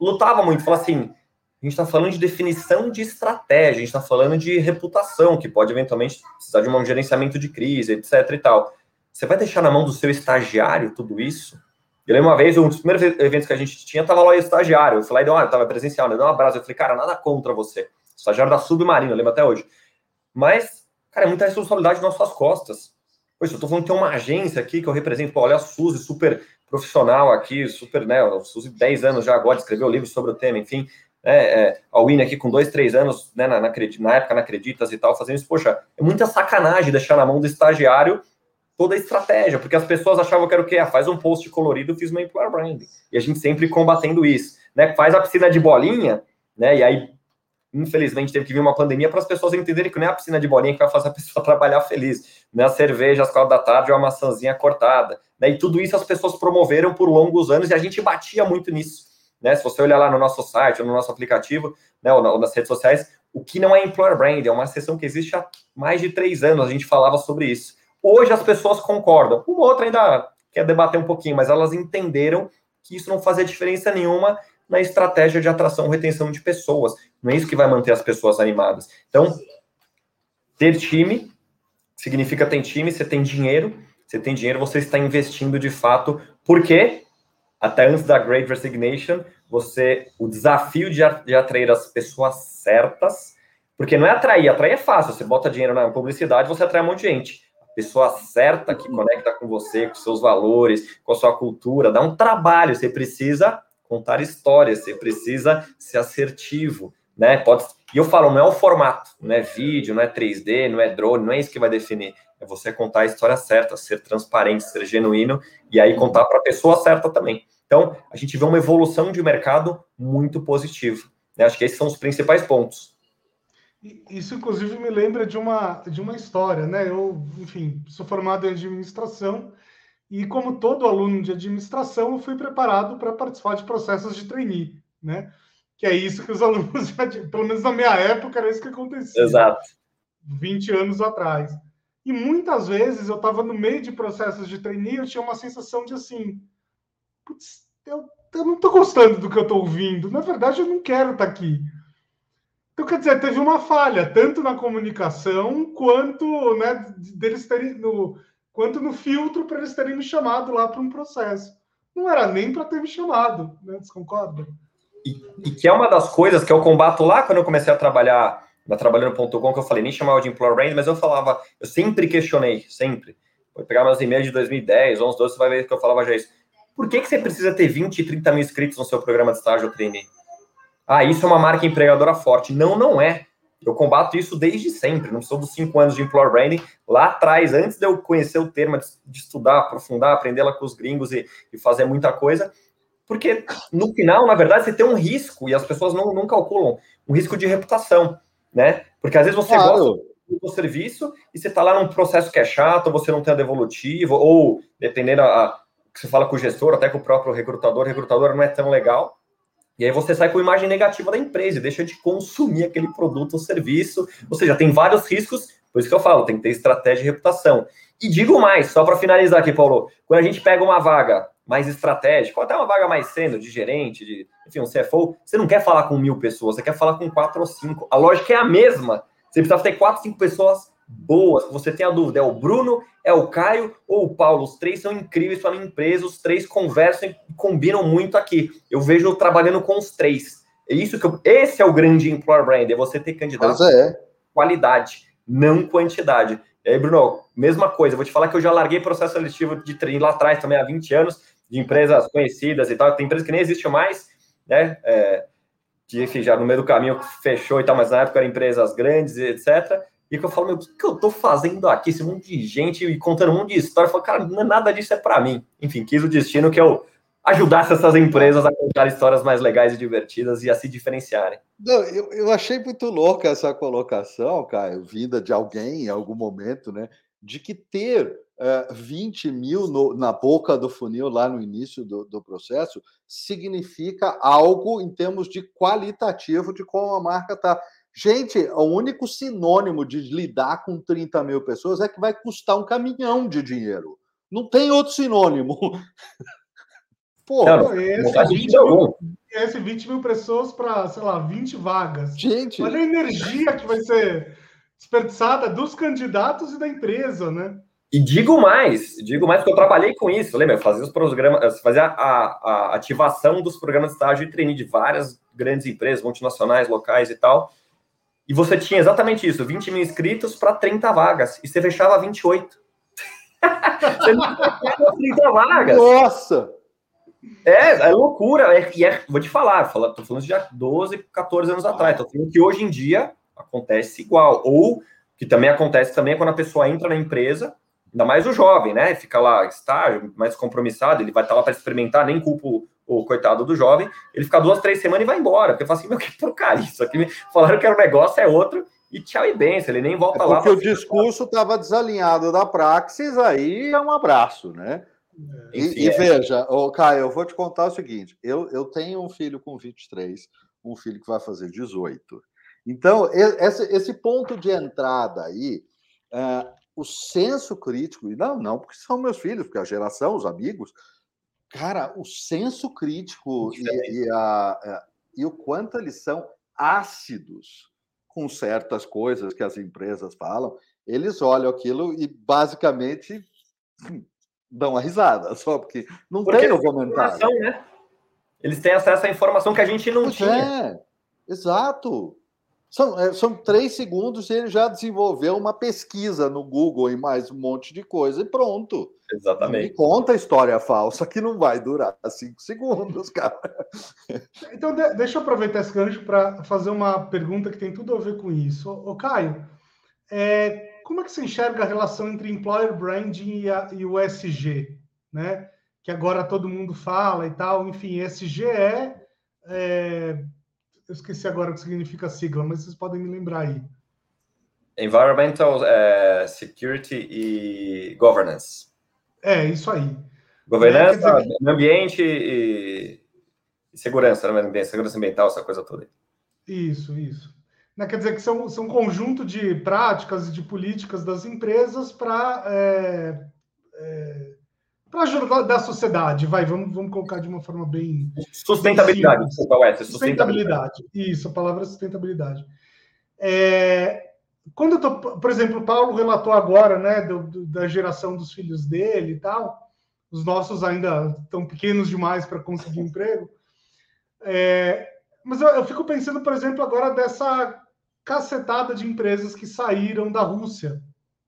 Speaker 2: lutava muito, falava assim, a gente está falando de definição de estratégia, a gente está falando de reputação, que pode eventualmente precisar de um gerenciamento de crise, etc. e tal. Você vai deixar na mão do seu estagiário tudo isso? Eu lembro uma vez, um dos primeiros eventos que a gente tinha, tava lá o estagiário. Eu falei, olha, tava presencial, né? Deu um abraço. Eu falei, cara, nada contra você. Estagiário da Submarino, eu lembro até hoje. Mas, cara, é muita responsabilidade nas suas costas. Pois, eu tô falando que tem uma agência aqui que eu represento. Pô, olha a Suzy, super profissional aqui, super, né? A Suzy, 10 anos já agora, escreveu livro sobre o tema, enfim é, é, a Winnie aqui com dois, três anos, né, na, na, na época na Acreditas e tal, fazendo isso, poxa, é muita sacanagem deixar na mão do estagiário toda a estratégia, porque as pessoas achavam que era o quê? Ah, faz um post colorido, fiz uma employer branding. E a gente sempre combatendo isso, né? Faz a piscina de bolinha, né? E aí infelizmente teve que vir uma pandemia para as pessoas entenderem que não é a piscina de bolinha que vai fazer a pessoa trabalhar feliz, não é a cerveja às quatro da tarde ou a maçãzinha cortada. Né? E tudo isso as pessoas promoveram por longos anos e a gente batia muito nisso. Né? Se você olhar lá no nosso site ou no nosso aplicativo, né, ou nas redes sociais, o que não é employer brand, é uma sessão que existe há mais de três anos, a gente falava sobre isso. Hoje as pessoas concordam, uma outra ainda quer debater um pouquinho, mas elas entenderam que isso não fazia diferença nenhuma na estratégia de atração e retenção de pessoas. Não é isso que vai manter as pessoas animadas. Então, ter time significa ter time, você tem dinheiro, você tem dinheiro, você está investindo de fato, porque até antes da Great Resignation, você o desafio de, de atrair as pessoas certas, porque não é atrair, atrair é fácil, você bota dinheiro na publicidade, você atrai um monte de gente. A pessoa certa que conecta com você, com seus valores, com a sua cultura, dá um trabalho, você precisa contar histórias, você precisa ser assertivo, né? Pode, e eu falo, não é o formato, não é vídeo, não é 3D, não é drone, não é isso que vai definir. É você contar a história certa, ser transparente, ser genuíno e aí contar para a pessoa certa também. Então, a gente vê uma evolução de mercado muito positiva. Né? Acho que esses são os principais pontos.
Speaker 1: Isso, inclusive, me lembra de uma, de uma história, né? Eu, enfim, sou formado em administração e como todo aluno de administração, eu fui preparado para participar de processos de trainee, né? Que é isso que os alunos, já, pelo menos na minha época, era isso que acontecia.
Speaker 2: Exato.
Speaker 1: 20 anos atrás. E muitas vezes eu estava no meio de processos de trainee, eu tinha uma sensação de assim, putz, eu, eu não estou gostando do que eu estou ouvindo. Na verdade, eu não quero estar tá aqui. Então, quer dizer, teve uma falha, tanto na comunicação, quanto né, deles terem no, quanto no filtro para eles terem me chamado lá para um processo. Não era nem para ter me chamado, né? Vocês concordam?
Speaker 2: E, e, que é uma das coisas que eu combato lá quando eu comecei a trabalhar na Trabalhando.com, que eu falei, nem chamava de Employer Brand, mas eu falava, eu sempre questionei, sempre. Vou pegar meus e-mails de 2010, 11, 12, você vai ver que eu falava já isso. Por que, que você precisa ter 20, 30 mil inscritos no seu programa de estágio ou trainee? Ah, isso é uma marca empregadora forte. Não, não é. Eu combato isso desde sempre, não sou dos cinco anos de employer branding. Lá atrás, antes de eu conhecer o termo, de estudar, aprofundar, aprender lá com os gringos e, e fazer muita coisa, porque no final, na verdade, você tem um risco, e as pessoas não, não calculam, um risco de reputação, né? Porque às vezes você claro. gosta do serviço e você está lá num processo que é chato, você não tem a devolutiva, ou dependendo a, que você fala com o gestor, até com o próprio recrutador, recrutador não é tão legal, e aí você sai com imagem negativa da empresa e deixa de consumir aquele produto ou serviço. Ou seja, tem vários riscos, por isso que eu falo, tem que ter estratégia e reputação. E digo mais, só para finalizar aqui, Paulo, quando a gente pega uma vaga mais estratégica, ou até uma vaga mais sendo de gerente, de enfim, um CFO, você não quer falar com mil pessoas, você quer falar com quatro ou cinco. A lógica é a mesma. Você precisa ter quatro, cinco pessoas boas, você tem a dúvida, é o Bruno, é o Caio ou o Paulo? Os três são incríveis para a empresa, os três conversam e combinam muito aqui. Eu vejo trabalhando com os três. É isso que eu, esse é o grande employer brand, é você ter candidatos é. qualidade, não quantidade. E aí, Bruno, mesma coisa, vou te falar que eu já larguei processo seletivo de treino lá atrás também há 20 anos, de empresas conhecidas e tal, tem empresas que nem existem mais, né? É, que, enfim, já no meio do caminho fechou e tal, mas na época eram empresas grandes, etc. E que eu falo, meu, o que, que eu tô fazendo aqui? Esse monte de gente e contando um monte de história. Eu falo, cara, é nada disso é para mim. Enfim, quis o destino que eu ajudasse essas empresas a contar histórias mais legais e divertidas e a se diferenciarem.
Speaker 3: Não, eu, eu achei muito louca essa colocação, Caio, vinda de alguém em algum momento, né? De que ter uh, eh, 20 mil no, na boca do funil lá no início do, do processo significa algo em termos de qualitativo de como a marca está. Gente, o único sinônimo de lidar com 30 mil pessoas é que vai custar um caminhão de dinheiro. Não tem outro sinônimo.
Speaker 1: Pô, esse, 20 mil, esse 20 mil pessoas para, sei lá, 20 vagas.
Speaker 3: Gente.
Speaker 1: Olha a energia que vai ser desperdiçada dos candidatos e da empresa, né?
Speaker 2: E digo mais, digo mais porque eu trabalhei com isso, lembra? Eu fazia os programas, fazia a, a ativação dos programas de estágio e treine de várias grandes empresas, multinacionais, locais e tal. E você tinha exatamente isso: 20 mil inscritos para 30 vagas. E você fechava 28. você não fechava 30 vagas.
Speaker 3: Nossa!
Speaker 2: É, é loucura. É, e é, vou te falar, estou falando de já 12, 14 anos atrás. Estou falando que hoje em dia acontece igual. Ou que também acontece também quando a pessoa entra na empresa, ainda mais o jovem, né? Fica lá, estágio, mais compromissado, ele vai estar lá para experimentar, nem culpo o coitado do jovem, ele fica duas, três semanas e vai embora. Porque fala assim, meu, que porcaria, isso aqui falaram que era um negócio, é outro, e tchau e benção, ele nem volta
Speaker 3: é
Speaker 2: lá.
Speaker 3: Porque o discurso estava desalinhado da praxis, aí é um abraço, né? É. E, Enfim, e é. veja, oh, Caio, eu vou te contar o seguinte: eu, eu tenho um filho com 23, um filho que vai fazer 18. Então, esse, esse ponto de entrada aí, uh, o senso crítico, e não, não, porque são meus filhos, porque a geração, os amigos, cara, o senso crítico e, e, a, e o quanto eles são ácidos com certas coisas que as empresas falam, eles olham aquilo e basicamente dão uma risada, só porque não porque tem o comentário. Né?
Speaker 2: Eles têm acesso à informação que a gente não pois tinha.
Speaker 3: É, exato. São, é, são três segundos e ele já desenvolveu uma pesquisa no Google e mais um monte de coisa e pronto.
Speaker 2: Exatamente.
Speaker 3: E conta a história falsa que não vai durar cinco segundos, cara.
Speaker 1: Então, de, deixa eu aproveitar esse gancho para fazer uma pergunta que tem tudo a ver com isso. Ô, Caio, é, como é que você enxerga a relação entre employer branding e, a, e o SG, né? Que agora todo mundo fala e tal. Enfim, SG é, é eu esqueci agora o que significa a sigla, mas vocês podem me lembrar aí.
Speaker 2: Environmental uh, Security e Governance.
Speaker 1: É, isso aí.
Speaker 2: Governança, é, dizer... ambiente e, segurança, né? segurança ambiental, essa coisa toda.
Speaker 1: Isso, isso. Né, quer dizer que são, são um conjunto de práticas e de políticas das empresas para é, é, para ajudar da sociedade, vai, vamos, vamos colocar de uma forma bem.
Speaker 2: Sustentabilidade,
Speaker 1: desculpa, Wes, sustentabilidade. Isso, a palavra é sustentabilidade. É, quando eu tô, por exemplo, o Paulo relatou agora, né, do, do, da geração dos filhos dele e tal, os nossos ainda estão pequenos demais para conseguir emprego. É, mas eu, eu fico pensando, por exemplo, agora dessa cacetada de empresas que saíram da Rússia,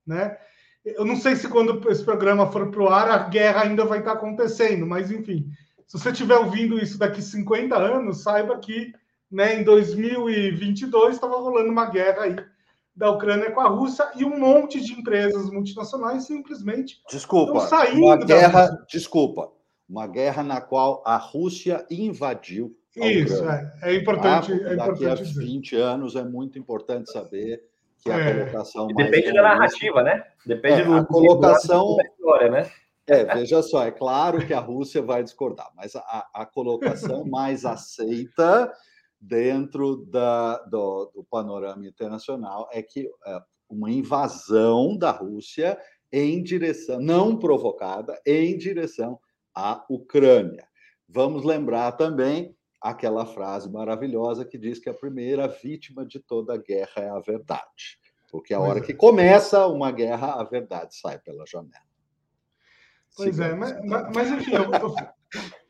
Speaker 1: né? Eu não sei se quando esse programa for para o ar a guerra ainda vai estar acontecendo, mas enfim, se você estiver ouvindo isso daqui 50 anos, saiba que né, em 2022 estava rolando uma guerra aí da Ucrânia com a Rússia e um monte de empresas multinacionais simplesmente
Speaker 3: desculpa, estão saindo uma guerra, desculpa, uma guerra na qual a Rússia invadiu a
Speaker 1: Isso, é, é importante. Ah, é
Speaker 3: daqui
Speaker 1: importante
Speaker 3: a 20 dizer. anos é muito importante saber que é a colocação mais.
Speaker 2: Depende da narrativa, né? Depende
Speaker 3: é,
Speaker 2: do.
Speaker 3: A colocação. Da história, né? É, veja só, é claro que a Rússia vai discordar, mas a, a colocação mais aceita dentro da, do, do, panorama internacional é que é, uma invasão da Rússia em direção, não provocada, em direção à Ucrânia. Vamos lembrar também aquela frase maravilhosa que diz que a primeira vítima de toda guerra é a verdade. Porque a hora que começa uma guerra, a verdade sai pela janela.
Speaker 1: Pois é, mas, mas enfim, eu, eu,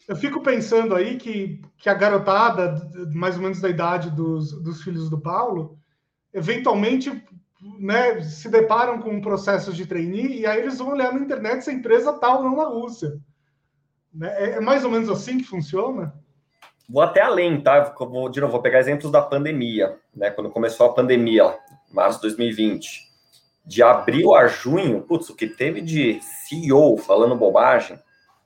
Speaker 1: eu, fico pensando aí que, que a garotada, mais ou menos da idade dos, dos filhos do Paulo, eventualmente né, se deparam com um processo de trainee e aí eles vão olhar na internet se a empresa tal tá não na Rússia. Né? É, é mais ou menos assim que funciona?
Speaker 2: Vou até além, tá? Vou, de novo, vou pegar exemplos da pandemia, né? Quando começou a pandemia, março de 2020, de abril a junho, putz, o que teve de CEO falando bobagem,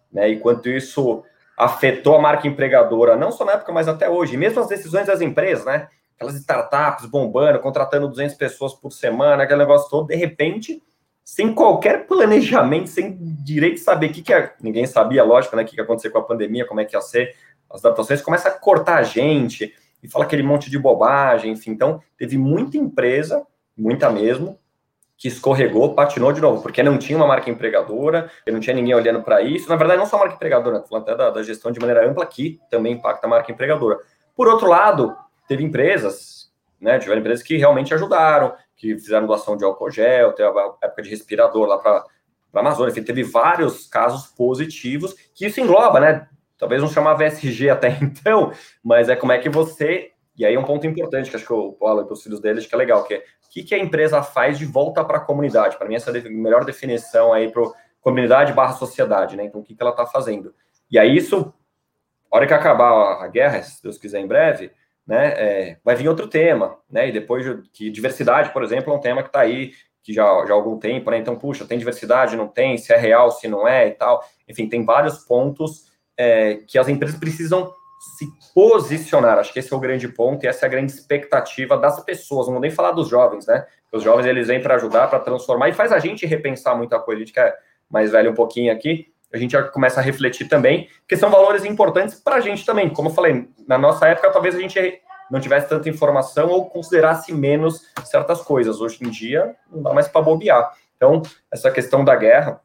Speaker 2: né? Enquanto isso afetou a marca empregadora, não só na época, mas até hoje, mesmo as decisões das empresas, né? Aquelas startups bombando, contratando 200 pessoas por semana, aquele negócio todo, de repente, sem qualquer planejamento, sem direito de saber o que, que é. Ninguém sabia, lógico, né? O que, que ia acontecer com a pandemia, como é que ia ser as adaptações, começa a cortar a gente e fala aquele monte de bobagem, enfim. Então, teve muita empresa, muita mesmo, que escorregou, patinou de novo, porque não tinha uma marca empregadora, não tinha ninguém olhando para isso. Na verdade, não só a marca empregadora, estou falando até da, da, gestão de maneira ampla, que também impacta a marca empregadora. Por outro lado, teve empresas, né, tiveram empresas que realmente ajudaram, que fizeram doação de álcool gel, teve a época de respirador lá para a Amazônia, enfim, teve vários casos positivos, que isso engloba, né, talvez não chamava SG até então, mas é como é que você. E aí é um ponto importante que acho que o Paulo e os filhos deles que é legal, que é o que, que a empresa faz de volta para a comunidade. Para mim, essa é a melhor definição aí para comunidade barra sociedade, né? Então, o que, que ela está fazendo? E aí, isso, hora que acabar a guerra, se Deus quiser, em breve, né, é, vai vir outro tema, né? E depois que diversidade, por exemplo, é um tema que está aí que já, já há algum tempo, né? Então, puxa, tem diversidade, não tem, se é real, se não é e tal. Enfim, tem vários pontos é, que as empresas precisam se posicionar. Acho que esse é o grande ponto e essa é a grande expectativa das pessoas. Não vou nem falar dos jovens, né? Os jovens eles vêm para ajudar, para transformar e faz a gente repensar muita coisa. A gente que é mais velho um pouquinho aqui, a gente já começa a refletir também, que são valores importantes para a gente também. Como eu falei, na nossa época talvez a gente não tivesse tanta informação ou considerasse menos certas coisas. Hoje em dia não dá mais para bobear. Então essa questão da guerra,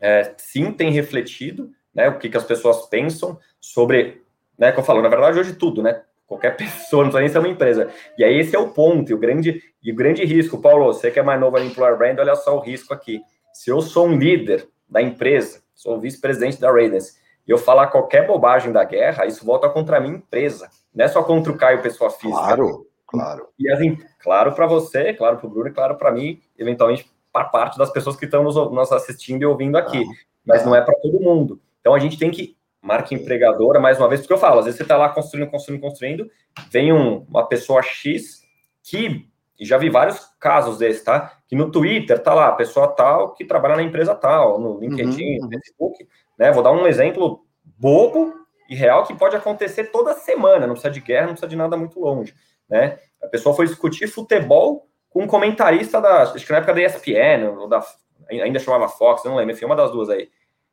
Speaker 2: é, sim, tem refletido, né? O que, que as pessoas pensam sobre né? Que eu falo, na verdade, hoje tudo, né? Qualquer pessoa, não precisa nem ser uma empresa. E aí esse é o ponto, e o grande, e o grande risco. Paulo, você que é mais novo no Employer Brand, olha só o risco aqui. Se eu sou um líder da empresa, sou vice-presidente da Radiance, e eu falar qualquer bobagem da guerra, isso volta contra a minha empresa. Não é só contra o Caio, pessoa física.
Speaker 3: Claro, claro.
Speaker 2: E assim, claro para você, claro para o Bruno e claro para mim, eventualmente para parte das pessoas que estão nos, nos assistindo e ouvindo aqui. Mas não é para todo mundo. Então a gente tem que marca empregadora, mais uma vez, porque eu falo, às vezes você está lá construindo, construindo, construindo, vem um, uma pessoa X que, e já vi vários casos desses, tá? Que no Twitter tá lá, pessoa tal que trabalha na empresa tal, no LinkedIn, uhum, no Facebook, né? Vou dar um exemplo bobo e real que pode acontecer toda semana, não precisa de guerra, não precisa de nada muito longe, né? A pessoa foi discutir futebol com um comentarista da, acho que na época da ESPN, ou da, ainda chamava Fox, não lembro, enfim, uma das duas aí.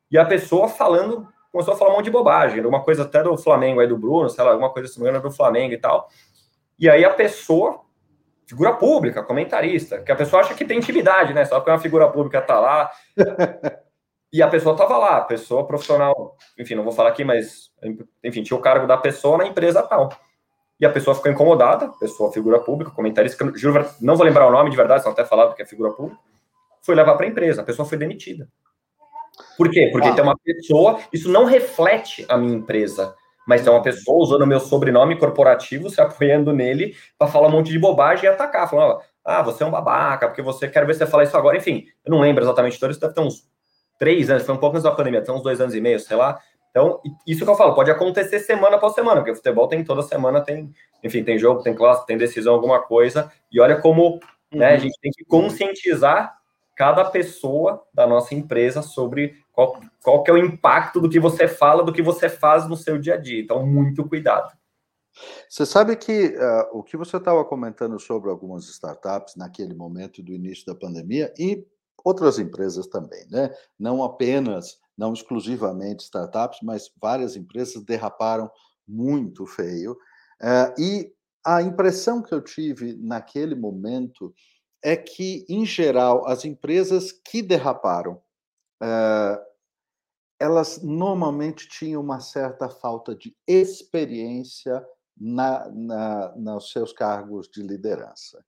Speaker 2: E a pessoa falando começou a falar um monte de bobagem, uma coisa até do Flamengo aí do Bruno, sei lá, alguma coisa se não do Flamengo e tal. E aí a pessoa, figura pública, comentarista, que a pessoa acha que tem intimidade, né? Só que uma figura pública tá lá. e a pessoa tava lá, a pessoa profissional, enfim, não vou falar aqui, mas enfim, tinha o cargo da pessoa na empresa tal. E a pessoa ficou incomodada, pessoa, figura pública, comentarista, que juro, não vou lembrar o nome de verdade, só até falado que é figura pública, foi levar para a empresa, a pessoa foi demitida. Por quê? Porque ah. tem uma pessoa, isso não reflete a minha empresa, mas tem uma pessoa usando o meu sobrenome corporativo, se apoiando nele, para falar um monte de bobagem e atacar, falando, ah, você é um babaca, porque você quer ver você falar isso agora. Enfim, eu não lembro exatamente tudo, isso deve ter uns três anos, foi um pouco antes da pandemia, tem uns dois anos e meio, sei lá. Então, isso que eu falo, pode acontecer semana após semana, porque o futebol tem toda semana, tem, enfim, tem jogo, tem classe, tem decisão, alguma coisa, e olha como né, a uhum. gente tem que conscientizar cada pessoa da nossa empresa sobre qual, qual que é o impacto do que você fala, do que você faz no seu dia a dia. Então, muito cuidado.
Speaker 3: Você sabe que uh, o que você estava comentando sobre algumas startups naquele momento do início da pandemia e outras empresas também, né? Não apenas, não exclusivamente startups, mas várias empresas derraparam muito feio. Uh, e a impressão que eu tive naquele momento é que, em geral, as empresas que derraparam, uh, elas normalmente tinham uma certa falta de experiência na, na, nos seus cargos de liderança.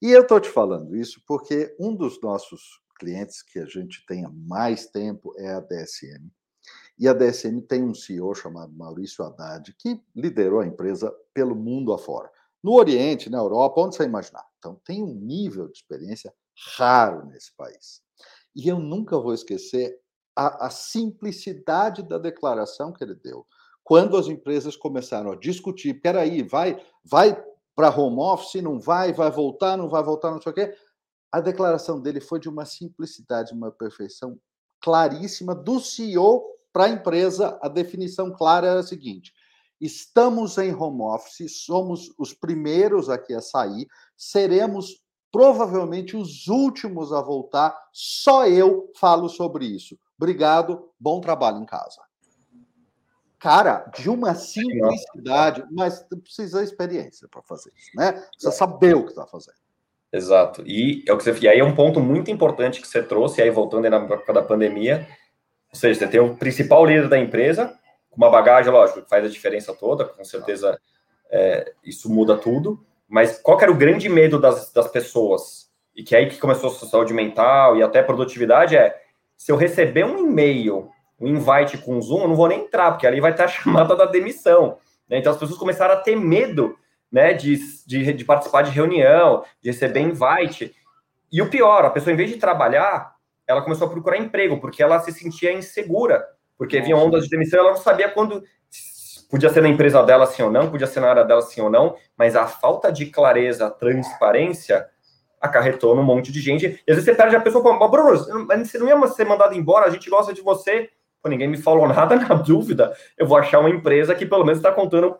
Speaker 3: E eu estou te falando isso porque um dos nossos clientes que a gente tem há mais tempo é a DSM. E a DSM tem um CEO chamado Maurício Haddad, que liderou a empresa pelo mundo afora. No Oriente, na Europa, onde você imaginar. Então, tem um nível de experiência raro nesse país. E eu nunca vou esquecer a, a simplicidade da declaração que ele deu. Quando as empresas começaram a discutir, peraí, vai, vai para home office, não vai, vai voltar, não vai voltar, não sei o quê. A declaração dele foi de uma simplicidade, uma perfeição claríssima do CEO para a empresa. A definição clara era a seguinte: estamos em home office, somos os primeiros aqui a sair, seremos provavelmente os últimos a voltar, só eu falo sobre isso. Obrigado, bom trabalho em casa. Cara, de uma simplicidade, mas precisa de experiência para fazer isso, né? Precisa saber o que está fazendo.
Speaker 2: Exato. E, é o que você, e aí é um ponto muito importante que você trouxe, aí voltando aí na época da pandemia, ou seja, você tem o principal líder da empresa, com uma bagagem, lógico, faz a diferença toda, com certeza é, isso muda tudo, mas qual era o grande medo das, das pessoas? E que é aí que começou a saúde mental e até produtividade é se eu receber um e-mail, um invite com Zoom, eu não vou nem entrar, porque ali vai estar a chamada da demissão. Né? Então as pessoas começaram a ter medo né, de, de, de, participar de reunião, de receber invite. E o pior, a pessoa, em vez de trabalhar, ela começou a procurar emprego, porque ela se sentia insegura, porque havia ondas de demissão, ela não sabia quando podia ser na empresa dela sim ou não, podia ser na área dela sim ou não, mas a falta de clareza, transparência, acarretou num monte de gente. E às vezes você perde a pessoa como, Bruno, você não ia ser mandado embora, a gente gosta de você. Pô, ninguém me falou nada, na dúvida, eu vou achar uma empresa que pelo menos está contando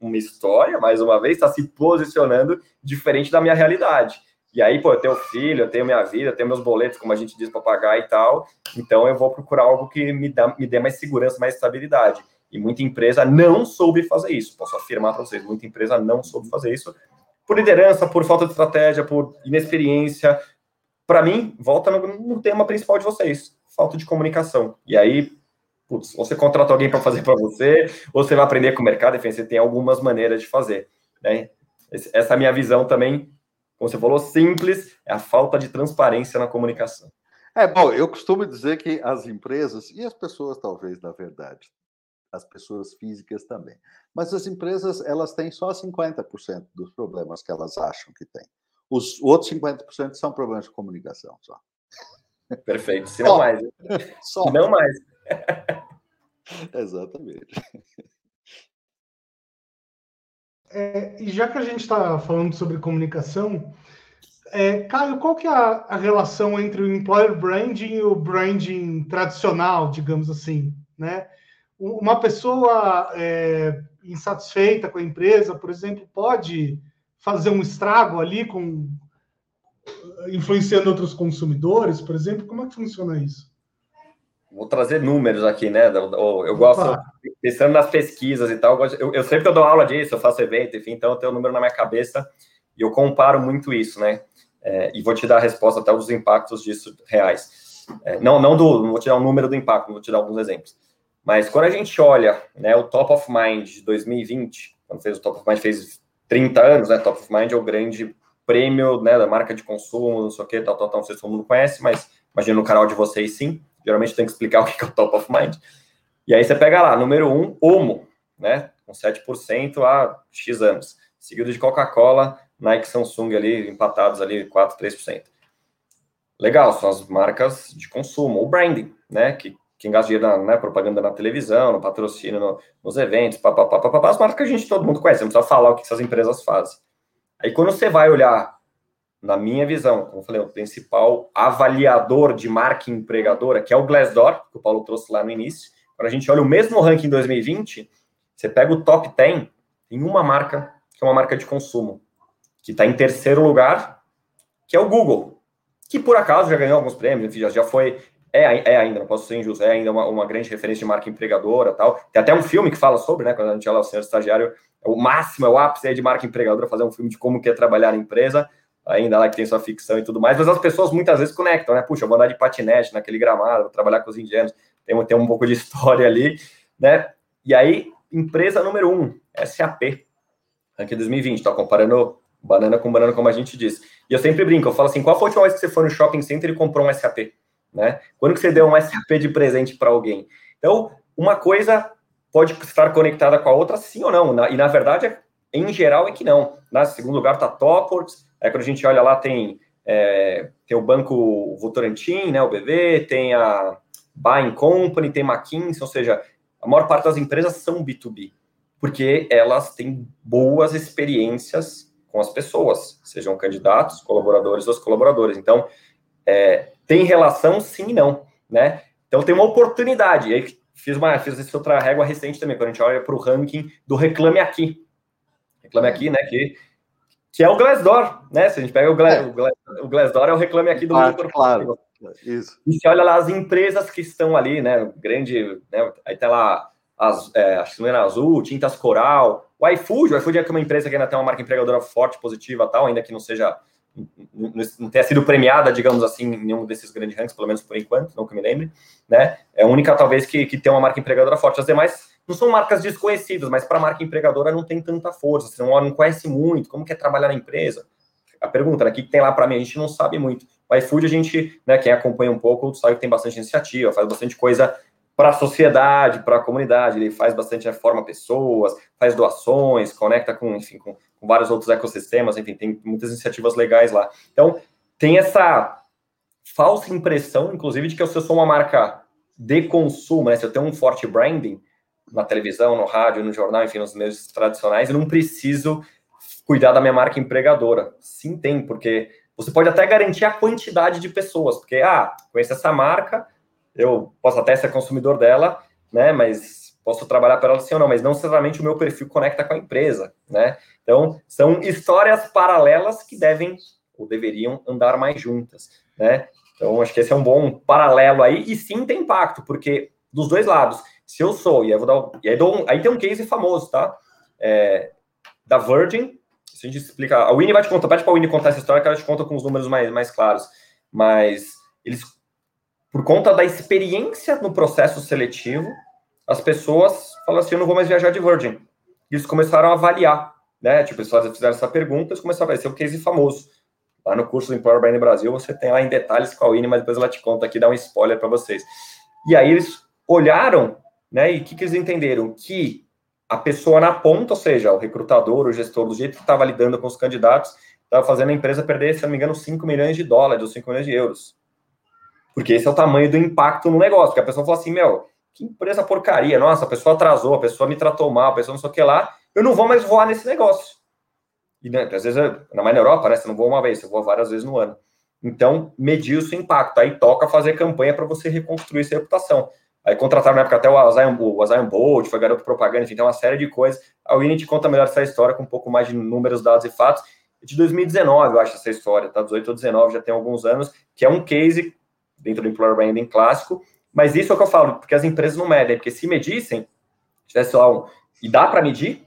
Speaker 2: uma história, mais uma vez, está se posicionando diferente da minha realidade. E aí, pô, eu tenho filho, eu tenho minha vida, eu tenho meus boletos, como a gente diz, para pagar e tal. Então, eu vou procurar algo que me, dá, me dê mais segurança, mais estabilidade. E muita empresa não soube fazer isso. Posso afirmar para vocês, muita empresa não soube fazer isso por liderança, por falta de estratégia, por inexperiência. Para mim, volta no, no tema principal de vocês, falta de comunicação. E aí, putz, você contrata alguém para fazer para você, ou você vai aprender com o mercado, enfim, você tem algumas maneiras de fazer. Né? Essa é a minha visão também como você falou, simples, é a falta de transparência na comunicação.
Speaker 3: É, bom, eu costumo dizer que as empresas, e as pessoas talvez, na verdade, as pessoas físicas também, mas as empresas, elas têm só 50% dos problemas que elas acham que têm. Os outros 50% são problemas de comunicação só.
Speaker 2: Perfeito, se não mais. Só. Se não mais.
Speaker 3: Exatamente.
Speaker 1: É, e já que a gente está falando sobre comunicação, é, Caio, qual que é a, a, relação entre o employer branding e o branding tradicional, digamos assim, né? Uma pessoa é, insatisfeita com a empresa, por exemplo, pode fazer um estrago ali com influenciando outros consumidores, por exemplo? Como é que funciona isso?
Speaker 2: Vou trazer números aqui, né? Eu gosto, pensando nas pesquisas e tal, eu, eu sempre eu dou aula disso, eu faço evento, enfim, então eu tenho o um número na minha cabeça e eu comparo muito isso, né? É, e vou te dar a resposta até dos impactos disso reais. É, não, não do, não vou te dar o um número do impacto, vou te dar alguns exemplos. Mas quando a gente olha, né, o Top of Mind de 2020, quando fez o Top of Mind fez 30 anos, né? Top of Mind é o grande prêmio, né, da marca de consumo, não sei o que, tal, tal, tal, não sei se todo mundo conhece, mas imagino no canal de vocês sim geralmente tem que explicar o que é o top of mind. E aí você pega lá, número um, Omo, né? Com 7% há X anos. Seguido de Coca-Cola, Nike Samsung ali, empatados ali, 4, 3%. Legal, são as marcas de consumo, o branding, né? Que quem gasta dinheiro na né, propaganda na televisão, no patrocínio, no, nos eventos, papapá, as marcas que a gente todo mundo conhece, não precisa falar o que essas empresas fazem. Aí quando você vai olhar na minha visão, como eu falei, o principal avaliador de marca empregadora, que é o Glassdoor, que o Paulo trouxe lá no início. Quando a gente olha o mesmo ranking em 2020, você pega o top 10 em uma marca, que é uma marca de consumo, que está em terceiro lugar, que é o Google, que por acaso já ganhou alguns prêmios, já, já foi, é, é ainda, não posso ser injusto, é ainda uma, uma grande referência de marca empregadora tal. Tem até um filme que fala sobre, né, quando a gente olha o senhor estagiário, é o máximo, é o ápice de marca empregadora, fazer um filme de como que é trabalhar na empresa, ainda lá que tem sua ficção e tudo mais, mas as pessoas muitas vezes conectam, né? Puxa, eu vou andar de patinete naquele gramado, vou trabalhar com os indianos, tem, tem um pouco de história ali, né? E aí, empresa número um, SAP, aqui 2020, estou comparando banana com banana, como a gente diz. E eu sempre brinco, eu falo assim, qual foi a última vez que você foi no shopping center e comprou um SAP? Né? Quando que você deu um SAP de presente para alguém? Então, uma coisa pode estar conectada com a outra, sim ou não. E, na verdade, em geral, é que não. Na segundo lugar está Topworks, Aí quando a gente olha lá, tem, é, tem o Banco Votorantim, né, o BV, tem a Buying Company, tem McKinsey, ou seja, a maior parte das empresas são B2B, porque elas têm boas experiências com as pessoas, sejam candidatos, colaboradores ou colaboradores. Então, é, tem relação sim e não, né? Então tem uma oportunidade. E aí fiz uma fiz essa outra régua recente também, quando a gente olha para o ranking do Reclame Aqui. Reclame Aqui, né? Que que é o Glassdoor, né? Se a gente pega o, Glass, é. o, Glassdoor, é o reclame aqui do
Speaker 3: claro, mundo Claro,
Speaker 2: isso. E se olha lá as empresas que estão ali, né? Grande, né? Aí tá lá, as, é, acho que não era azul, Tintas Coral, o iFood, o iFood é uma empresa que ainda tem uma marca empregadora forte, positiva tal, ainda que não seja, não tenha sido premiada, digamos assim, em nenhum desses grandes ranks, pelo menos por enquanto, não que me lembre, né? É a única, talvez, que, que tem uma marca empregadora forte. As demais não são marcas desconhecidas, mas para a marca empregadora não tem tanta força, você não, não conhece muito, como que é trabalhar na empresa? A pergunta, né, o que tem lá para mim? A gente não sabe muito. O iFood, a gente, né, quem acompanha um pouco, sabe que tem bastante iniciativa, faz bastante coisa para a sociedade, para a comunidade, ele faz bastante reforma né, pessoas, faz doações, conecta com, enfim, com, com vários outros ecossistemas, enfim, tem muitas iniciativas legais lá. Então, tem essa falsa impressão, inclusive, de que eu sou uma marca de consumo, né? Se eu tenho um forte branding, na televisão, no rádio, no jornal, enfim, nos meios tradicionais, eu não preciso cuidar da minha marca empregadora. Sim, tem, porque você pode até garantir a quantidade de pessoas, porque, ah, conheço essa marca, eu posso até ser consumidor dela, né? Mas posso trabalhar para ela sim ou não, mas não necessariamente o meu perfil conecta com a empresa, né? Então, são histórias paralelas que devem ou deveriam andar mais juntas, né? Então, acho que esse é um bom paralelo aí, e sim tem impacto, porque dos dois lados, se eu sou, e aí, vou dar, e aí, um, aí tem um case famoso, tá? É, da Virgin, se a gente explicar, a Winnie vai te contar, pede para a Winnie contar essa história que ela te conta com os números mais, mais claros, mas eles, por conta da experiência no processo seletivo, as pessoas falam assim, eu não vou mais viajar de Virgin. Eles começaram a avaliar, né? Tipo, eles fizeram essa pergunta, eles começaram a ver, esse é um case famoso. Lá no curso do Employer Brand Brasil, você tem lá em detalhes com a Winnie, mas depois ela te conta aqui, dá um spoiler para vocês. E aí eles olharam, né, e o que, que eles entenderam? Que a pessoa na ponta, ou seja, o recrutador, o gestor, do jeito que estava lidando com os candidatos, estava fazendo a empresa perder, se não me engano, 5 milhões de dólares ou 5 milhões de euros. Porque esse é o tamanho do impacto no negócio. Porque a pessoa fala assim, meu, que empresa porcaria, nossa, a pessoa atrasou, a pessoa me tratou mal, a pessoa não sei o que lá, eu não vou mais voar nesse negócio. E né, às vezes, não mais na Europa, né? Você não voa uma vez, você voa várias vezes no ano. Então, medir o seu impacto. Aí toca fazer campanha para você reconstruir essa reputação. Aí contrataram na época até o Zion, o Zion Bolt, foi garoto propaganda, enfim, tem uma série de coisas. A Winnie conta melhor essa história com um pouco mais de números, dados e fatos. De 2019, eu acho, essa história, tá? 18 ou 19, já tem alguns anos, que é um case dentro do Employer Branding clássico, mas isso é o que eu falo, porque as empresas não medem, porque se medissem, tivesse lá um. E dá para medir,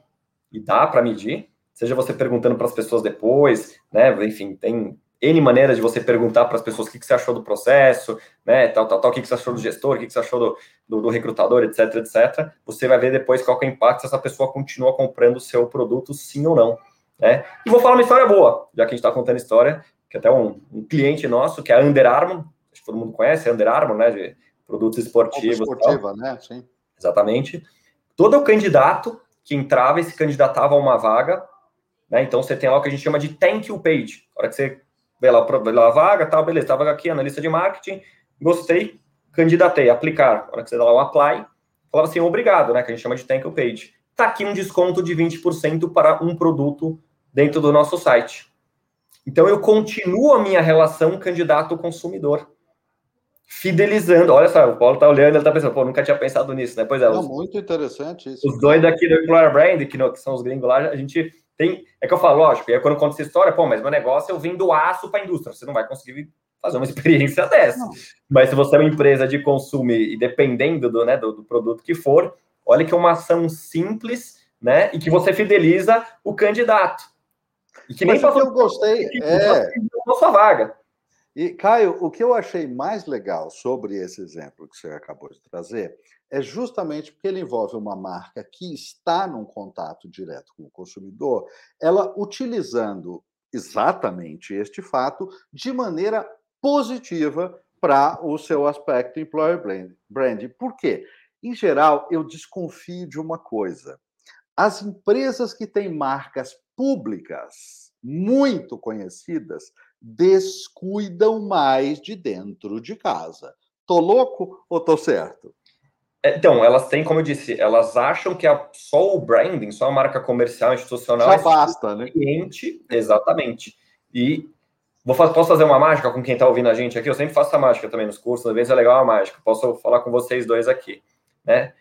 Speaker 2: e dá para medir, seja você perguntando para as pessoas depois, né? Enfim, tem N maneiras de você perguntar para as pessoas o que, que, você achou do processo, né? Tal, tal, tal, o que, que você achou do gestor, o que, que você achou do, do, do, recrutador, etc, etc. Você vai ver depois qual é o impacto se essa pessoa continua comprando o seu produto, sim ou não. Né? E vou falar uma história boa, já que a gente está contando história, que até um, um, cliente nosso, que é a Under Armour, acho que todo mundo conhece, a Under Armour, né? De, produtos esportivos.
Speaker 3: Esportiva, né? Sim.
Speaker 2: Exatamente. Todo o candidato que entrava e se candidatava a uma vaga, né? Então você tem lá o que a gente chama de thank you page. A hora que você vê lá, vê lá a vaga, tal, beleza, a vaga aqui, analista de marketing, gostei, candidatei, aplicar. A hora que você dá lá um apply, falava assim, obrigado, né? Que a gente chama de thank you page. Tá aqui um desconto de 20% para um produto dentro do nosso site. Então eu continuo a minha relação candidato-consumidor fidelizando. Olha só, o Paulo tá olhando, ele tá pensando, pô, nunca tinha pensado nisso, né? Pois é.
Speaker 3: Não, os, muito interessante isso.
Speaker 2: Os dois daqui do Employer Brand, que, que são os gringos lá, a gente tem. É que eu falo, lógico, e aí quando eu conto essa história, pô, mas meu negócio eu vim do aço para a indústria. Você não vai conseguir fazer uma experiência dessa. Não. Mas se você é uma empresa de consumo e dependendo do, né, do, do produto que for, olha que é uma ação simples, né? E que você fideliza o candidato.
Speaker 3: E que nem passou, eu gostei. É...
Speaker 2: A sua vaga.
Speaker 3: E, Caio, o que eu achei mais legal sobre esse exemplo que você acabou de trazer é justamente porque ele envolve uma marca que está num contato direto com o consumidor, ela utilizando exatamente este fato de maneira positiva para o seu aspecto employer brand. brand. Por quê? Em geral, eu desconfio de uma coisa. As empresas que têm marcas públicas muito conhecidas, descuidam mais de dentro de casa. Tô louco ou tô certo?
Speaker 2: É, então, elas têm, como eu disse, elas acham que a, só o branding, só a marca comercial institucional
Speaker 3: Já é basta, né?
Speaker 2: Exatamente. E vou posso fazer uma mágica com quem está ouvindo a gente aqui? Eu sempre faço a mágica também nos cursos, às vezes é legal a mágica. Posso falar com vocês dois aqui, né?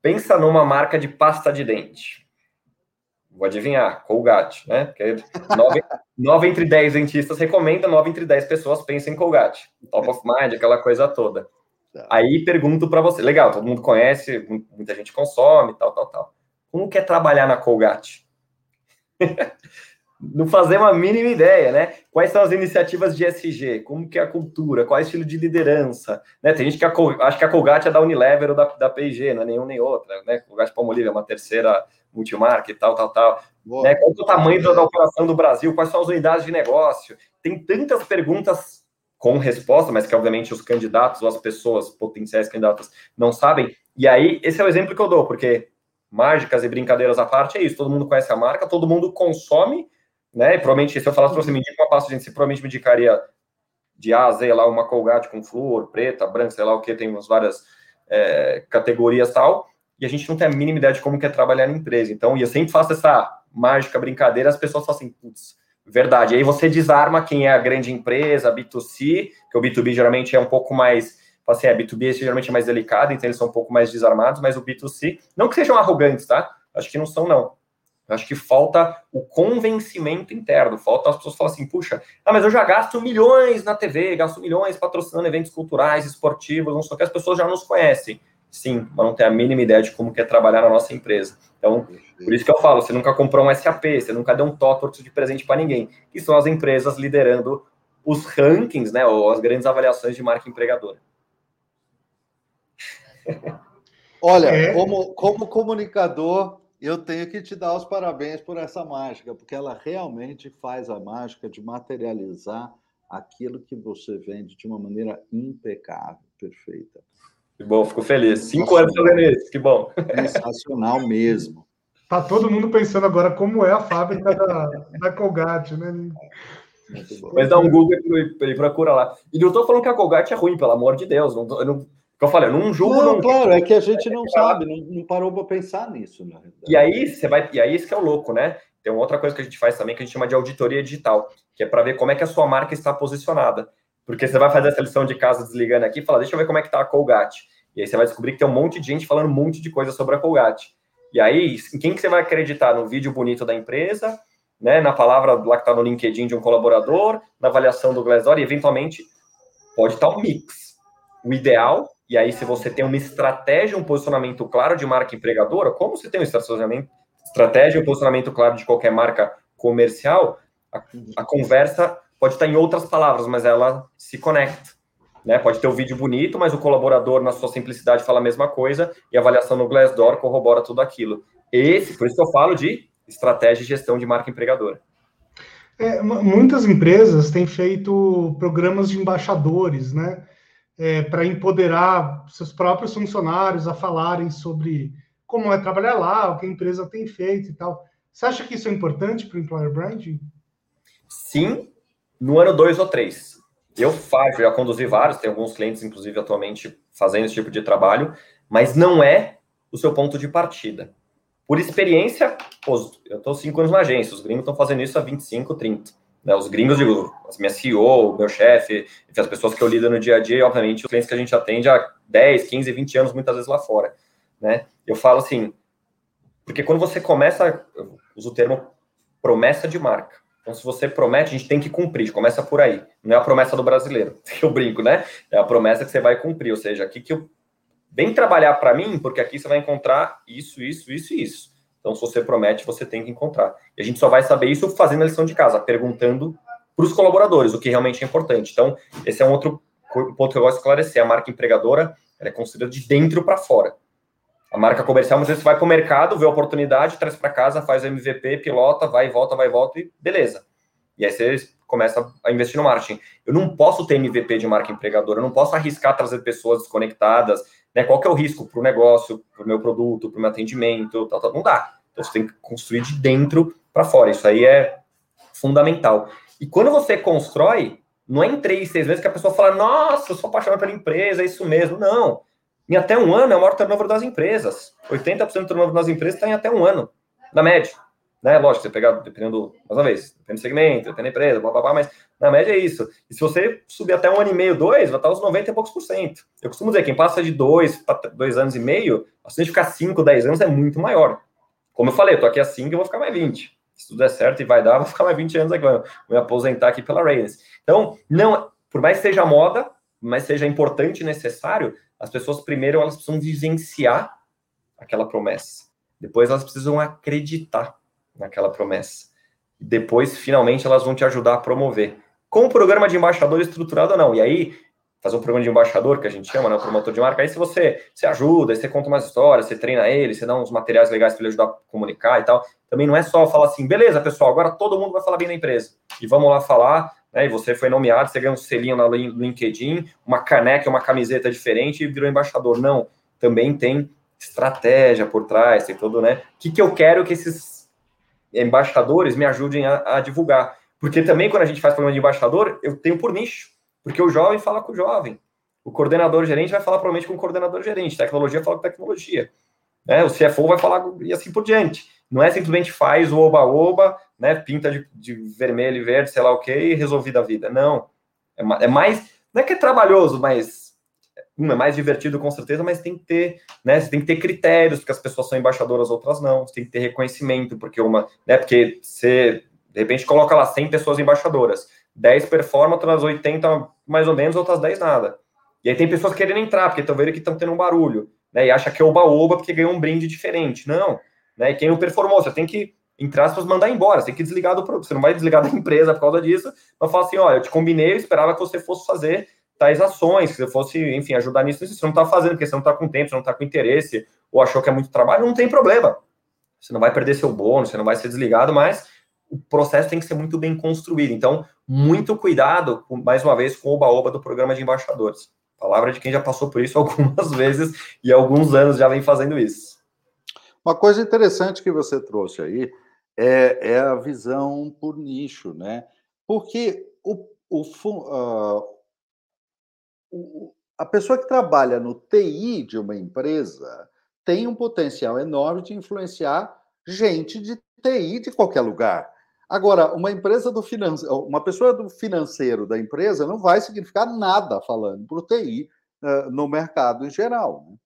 Speaker 2: Pensa numa marca de pasta de dente. Vou adivinhar, Colgate, né? Porque 9, 9 entre 10 dentistas recomendam, 9 entre 10 pessoas pensam em Colgate. Top of mind, aquela coisa toda. Tá. Aí pergunto para você, legal, todo mundo conhece, muita gente consome, tal, tal, tal. Como que é trabalhar na Colgate? não fazer uma mínima ideia, né? Quais são as iniciativas de SG? Como que é a cultura? Qual é o estilo de liderança? Né? Tem gente que acha que a Colgate é da Unilever ou da, da P&G, não é nenhum nem outra, né? Colgate Palmolive é uma terceira multimarca e tal, tal, tal. Né? Qual é o tamanho da, da operação do Brasil? Quais são as unidades de negócio? Tem tantas perguntas com resposta, mas que obviamente os candidatos ou as pessoas potenciais candidatas não sabem. E aí, esse é o exemplo que eu dou, porque mágicas e brincadeiras à parte é isso. Todo mundo conhece a marca, todo mundo consome né? E provavelmente, se eu falasse para você, me indica uma pasta de dente, você provavelmente me indicaria de A a Z lá uma Colgate com flúor, preta, branca, sei lá o que, tem umas várias é, categorias tal, e a gente não tem a mínima ideia de como que é trabalhar na empresa. Então, e eu sempre faço essa mágica brincadeira, as pessoas falam assim, putz, verdade. Aí você desarma quem é a grande empresa, B2C, que o B2B geralmente é um pouco mais assim, é, B2B geralmente é mais delicado, então eles são um pouco mais desarmados, mas o B2C, não que sejam arrogantes, tá? Acho que não são, não. Acho que falta o convencimento interno, falta as pessoas falarem assim, puxa, ah, mas eu já gasto milhões na TV, gasto milhões patrocinando eventos culturais, esportivos, não sei o que, as pessoas já nos conhecem. Sim, mas não tem a mínima ideia de como quer trabalhar na nossa empresa. Então, por isso que eu falo, você nunca comprou um SAP, você nunca deu um TOTWORKS de presente para ninguém. Que são as empresas liderando os rankings, né, ou as grandes avaliações de marca empregadora.
Speaker 3: Olha, é. como, como comunicador, eu tenho que te dar os parabéns por essa mágica, porque ela realmente faz a mágica de materializar aquilo que você vende de uma maneira impecável, perfeita.
Speaker 2: Que bom, fico feliz. Cinco anos fazendo isso, que bom.
Speaker 3: Sensacional mesmo.
Speaker 1: Tá todo mundo pensando agora como é a fábrica da, da Colgate, né?
Speaker 2: Mas dá um Google e procura lá. E não estou falando que a Colgate é ruim, pelo amor de Deus. Não, eu não, eu falei, eu não julgo. Não,
Speaker 3: não, claro, é que a gente não sabe, não, não parou para pensar nisso, na
Speaker 2: E aí, você vai, e aí isso que é o louco, né? Tem uma outra coisa que a gente faz também que a gente chama de auditoria digital, que é para ver como é que a sua marca está posicionada. Porque você vai fazer essa lição de casa desligando aqui e falar, deixa eu ver como é que está a Colgate. E aí você vai descobrir que tem um monte de gente falando um monte de coisa sobre a Colgate. E aí, em quem que você vai acreditar? No vídeo bonito da empresa, né, na palavra lá que está no LinkedIn de um colaborador, na avaliação do Glassdoor, e eventualmente pode estar um mix. O ideal, e aí se você tem uma estratégia, um posicionamento claro de marca empregadora, como você tem um estratégia e um posicionamento claro de qualquer marca comercial, a, a conversa pode estar em outras palavras, mas ela se conecta. Né? Pode ter o um vídeo bonito, mas o colaborador, na sua simplicidade, fala a mesma coisa e a avaliação no Glassdoor corrobora tudo aquilo. Esse, por isso que eu falo de estratégia e gestão de marca empregadora.
Speaker 1: É, muitas empresas têm feito programas de embaixadores, né? É, para empoderar seus próprios funcionários a falarem sobre como é trabalhar lá, o que a empresa tem feito e tal. Você acha que isso é importante para o employer branding?
Speaker 2: Sim, no ano dois ou três. Eu faço, já conduzi vários, tem alguns clientes, inclusive, atualmente fazendo esse tipo de trabalho, mas não é o seu ponto de partida. Por experiência, pô, eu estou cinco anos na agência, os gringos estão fazendo isso há 25, 30. Né? Os gringos, digo, as minhas CEO, meu chefe, as pessoas que eu lido no dia a dia, e, obviamente, os clientes que a gente atende há 10, 15, 20 anos, muitas vezes lá fora. Né? Eu falo assim, porque quando você começa, eu uso o termo promessa de marca. Então, se você promete, a gente tem que cumprir, começa por aí. Não é a promessa do brasileiro, eu brinco, né? É a promessa que você vai cumprir, ou seja, aqui que eu vem trabalhar para mim, porque aqui você vai encontrar isso, isso, isso e isso. Então, se você promete, você tem que encontrar. E a gente só vai saber isso fazendo a lição de casa, perguntando para os colaboradores o que realmente é importante. Então, esse é um outro ponto que eu gosto de esclarecer. A marca empregadora é construída de dentro para fora. A marca comercial, muitas vezes você vai para o mercado, vê a oportunidade, traz para casa, faz MVP, pilota, vai e volta, vai e volta e beleza. E aí você começa a investir no marketing. Eu não posso ter MVP de marca empregadora, eu não posso arriscar trazer pessoas desconectadas, né? Qual que é o risco para o negócio, para o meu produto, para o meu atendimento, tal, tal, não dá. Então você tem que construir de dentro para fora. Isso aí é fundamental. E quando você constrói, não é em três, seis meses que a pessoa fala, nossa, eu sou apaixonado pela empresa, é isso mesmo. Não. Em até um ano é o maior turnover das empresas. 80% do turnover das empresas está em até um ano, na média né? Lógico, você pegar, dependendo, mais uma vez, depende do segmento, depende da empresa, blá, blá, blá, mas na média é isso. E se você subir até um ano e meio, dois, vai estar uns 90 e poucos por cento. Eu costumo dizer, quem passa de dois para dois anos e meio, a chance de ficar 5, 10 anos é muito maior. Como eu falei, eu tô aqui há 5, eu vou ficar mais 20. Se tudo der certo e vai dar, vou ficar mais 20 anos aqui, vou me aposentar aqui pela Raiders. Então, não, por mais que seja moda, mas seja importante e necessário, as pessoas primeiro elas precisam vivenciar aquela promessa. Depois elas precisam acreditar naquela promessa. Depois, finalmente, elas vão te ajudar a promover. Com o programa de embaixador estruturado ou não. E aí, fazer um programa de embaixador, que a gente chama, né, o promotor de marca, aí se você se ajuda, você conta umas histórias, você treina ele, você dá uns materiais legais para ele ajudar a comunicar e tal. Também não é só falar assim, beleza, pessoal, agora todo mundo vai falar bem da empresa. E vamos lá falar, né, e você foi nomeado, você ganhou um selinho no LinkedIn, uma caneca, uma camiseta diferente e virou embaixador. Não, também tem estratégia por trás, tem todo, né? O que, que eu quero que esses embaixadores me ajudem a, a, divulgar. Porque também, quando a gente faz programa de embaixador, eu tenho por nicho. Porque o jovem fala com o jovem. O coordenador gerente vai falar provavelmente com o coordenador gerente. Tecnologia fala com tecnologia. Né? O CFO vai falar e assim por diante. Não é simplesmente faz o oba-oba, né? pinta de, de, vermelho e verde, sei lá o que, e resolvida a vida. Não. É, é mais. Não é que é trabalhoso, mas um é mais divertido com certeza, mas tem que ter, né? Você tem que ter critérios, porque as pessoas são embaixadoras, outras não. Você tem que ter reconhecimento, porque uma, né? Porque você de repente coloca lá 100 pessoas embaixadoras, 10 performam, outras 80 mais ou menos, outras 10 nada. E aí tem pessoas querendo entrar, porque estão vendo que estão tendo um barulho, né? E acha que é oba-oba porque ganhou um brinde diferente. Não, né? E quem não performou, você tem que entre aspas, mandar embora. Você tem que desligar do produto. Você não vai desligar da empresa por causa disso, mas fala assim: olha, eu te combinei, eu esperava que você fosse fazer tais ações, que você fosse, enfim, ajudar nisso, você não está fazendo, porque você não está com tempo, você não está com interesse, ou achou que é muito trabalho, não tem problema. Você não vai perder seu bônus, você não vai ser desligado, mas o processo tem que ser muito bem construído. Então, muito cuidado, mais uma vez, com o baoba do programa de embaixadores. Palavra de quem já passou por isso algumas vezes e alguns anos já vem fazendo isso.
Speaker 3: Uma coisa interessante que você trouxe aí é, é a visão por nicho, né? Porque o, o, uh, a pessoa que trabalha no TI de uma empresa tem um potencial enorme de influenciar gente de TI de qualquer lugar. Agora, uma empresa do financeiro, uma pessoa do financeiro da empresa não vai significar nada falando para o TI uh, no mercado em geral. Né?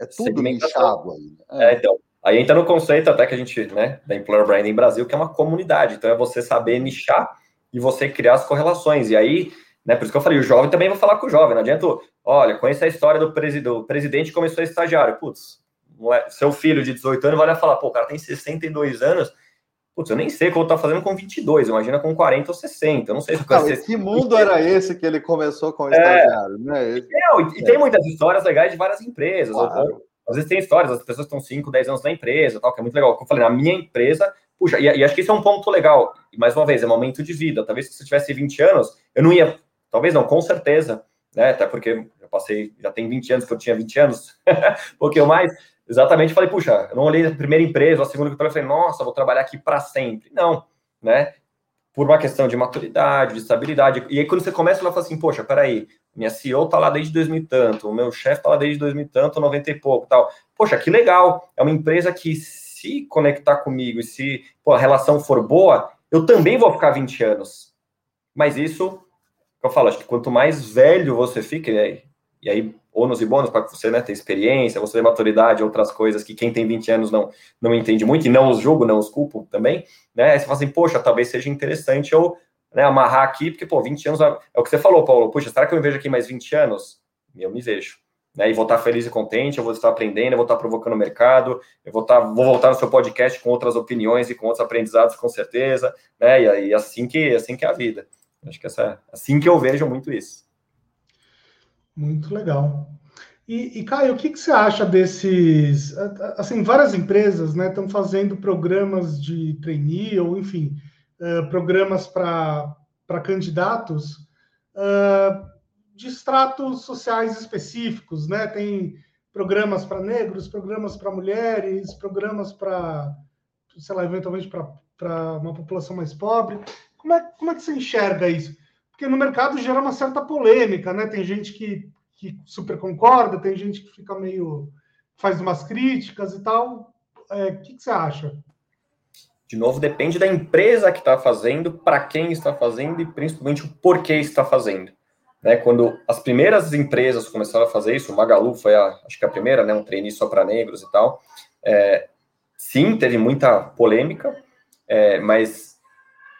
Speaker 3: É tudo nichado aí.
Speaker 2: Né? É, então, aí entra no conceito até que a gente, né, da Employer Branding Brasil, que é uma comunidade. Então, é você saber nichar e você criar as correlações. E aí, né? Por isso que eu falei, o jovem também vai falar com o jovem. Não adianta, olha, conheça a história do, presi do presidente que começou a estagiário. Putz, seu filho de 18 anos vai lá falar, pô, o cara tem 62 anos. Putz, eu nem sei o que eu tá fazendo com 22, imagina com 40 ou 60. Eu não sei se
Speaker 3: cara. Não, que mundo era esse que ele começou com o é, estagiário, né?
Speaker 2: E, e é. tem muitas histórias legais de várias empresas. Claro. Às vezes tem histórias, as pessoas estão 5, 10 anos na empresa, tal, que é muito legal. Como eu falei, na minha empresa, puxa, e, e, acho que isso é um ponto legal. E mais uma vez, é momento de vida. Talvez se você tivesse 20 anos, eu não ia Talvez não, com certeza, né? Até porque eu passei, já tem 20 anos que eu tinha 20 anos, um pouquinho mais. Exatamente, falei, puxa, eu não olhei a primeira empresa, a segunda que eu falei, nossa, vou trabalhar aqui para sempre. Não, né? Por uma questão de maturidade, de estabilidade. E aí, quando você começa, ela fala assim, poxa, peraí, minha CEO tá lá desde 2000 e tanto, o meu chefe tá lá desde 2000 e tanto, 90 e pouco, tal. Poxa, que legal. É uma empresa que se conectar comigo e se pô, a relação for boa, eu também vou ficar 20 anos. Mas isso eu falo, acho que quanto mais velho você fica, e aí, e aí ônus e bônus para você né, ter experiência, você ter maturidade, outras coisas que quem tem 20 anos não, não entende muito, e não os julgo, não os culpo também, né? Aí você fala assim, poxa, talvez seja interessante eu né, amarrar aqui, porque, pô, 20 anos é o que você falou, Paulo. Puxa, será que eu me vejo aqui mais 20 anos? Eu me vejo. Né, e vou estar feliz e contente, eu vou estar aprendendo, eu vou estar provocando o mercado, eu vou, estar, vou voltar no seu podcast com outras opiniões e com outros aprendizados, com certeza, né? E, e assim que assim que é a vida. Acho que essa, assim que eu vejo muito isso.
Speaker 1: Muito legal. E, e Caio, o que, que você acha desses? Assim, várias empresas né, estão fazendo programas de trainee, ou enfim, uh, programas para candidatos uh, de estratos sociais específicos, né? Tem programas para negros, programas para mulheres, programas para, sei lá, eventualmente para uma população mais pobre. Como é, como é que você enxerga isso? Porque no mercado gera uma certa polêmica, né? Tem gente que, que super concorda, tem gente que fica meio. faz umas críticas e tal. É, o que, que você acha?
Speaker 2: De novo, depende da empresa que está fazendo, para quem está fazendo e principalmente o porquê está fazendo. Né, quando as primeiras empresas começaram a fazer isso, o Magalu foi a, acho que a primeira, né, um treino só para negros e tal. É, sim, teve muita polêmica, é, mas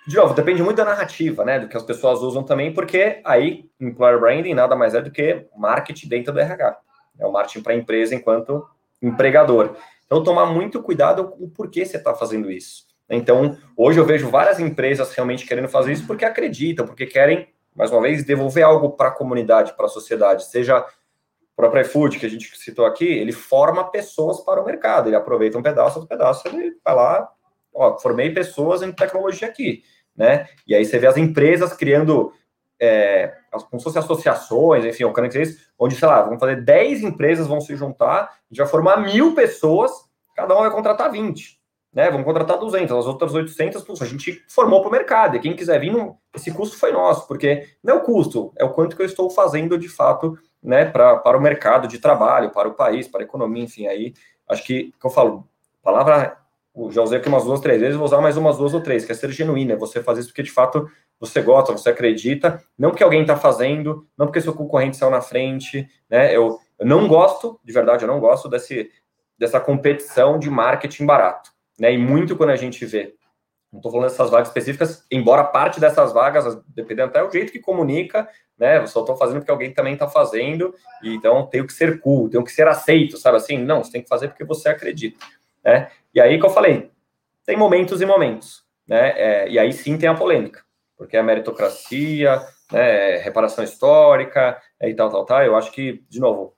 Speaker 2: de novo, depende muito da narrativa, né? Do que as pessoas usam também, porque aí, employer branding nada mais é do que marketing dentro do RH. É o marketing para a empresa enquanto empregador. Então, tomar muito cuidado com o porquê você está fazendo isso. Então, hoje eu vejo várias empresas realmente querendo fazer isso porque acreditam, porque querem, mais uma vez, devolver algo para a comunidade, para a sociedade. Seja o próprio iFood, que a gente citou aqui, ele forma pessoas para o mercado. Ele aproveita um pedaço, outro pedaço, ele vai lá, ó, formei pessoas em tecnologia aqui né? E aí você vê as empresas criando é, como se fossem associações, enfim, o isso, onde, sei lá, vamos fazer 10 empresas vão se juntar, a gente vai formar mil pessoas, cada uma vai contratar 20, né? Vamos contratar 200, as outras 800, puxa, a gente formou para o mercado, e quem quiser vir, não, esse custo foi nosso, porque não é o custo, é o quanto que eu estou fazendo de fato, né, pra, para o mercado de trabalho, para o país, para a economia, enfim, aí, acho que, que eu falo, palavra já usei aqui umas duas, três vezes, vou usar mais umas duas ou três, que é ser genuíno, é você fazer isso porque de fato você gosta, você acredita, não porque alguém está fazendo, não porque seu concorrente saiu na frente, né? Eu, eu não gosto, de verdade, eu não gosto desse, dessa competição de marketing barato, né? E muito quando a gente vê, não estou falando dessas vagas específicas, embora parte dessas vagas, dependendo até do jeito que comunica, né? Eu só estou fazendo porque alguém também está fazendo, então tenho que ser cool, tenho que ser aceito, sabe assim? Não, você tem que fazer porque você acredita, né? E aí que eu falei, tem momentos e momentos, né? É, e aí sim tem a polêmica porque é meritocracia, né, reparação histórica é, e tal, tal, tal. Eu acho que, de novo,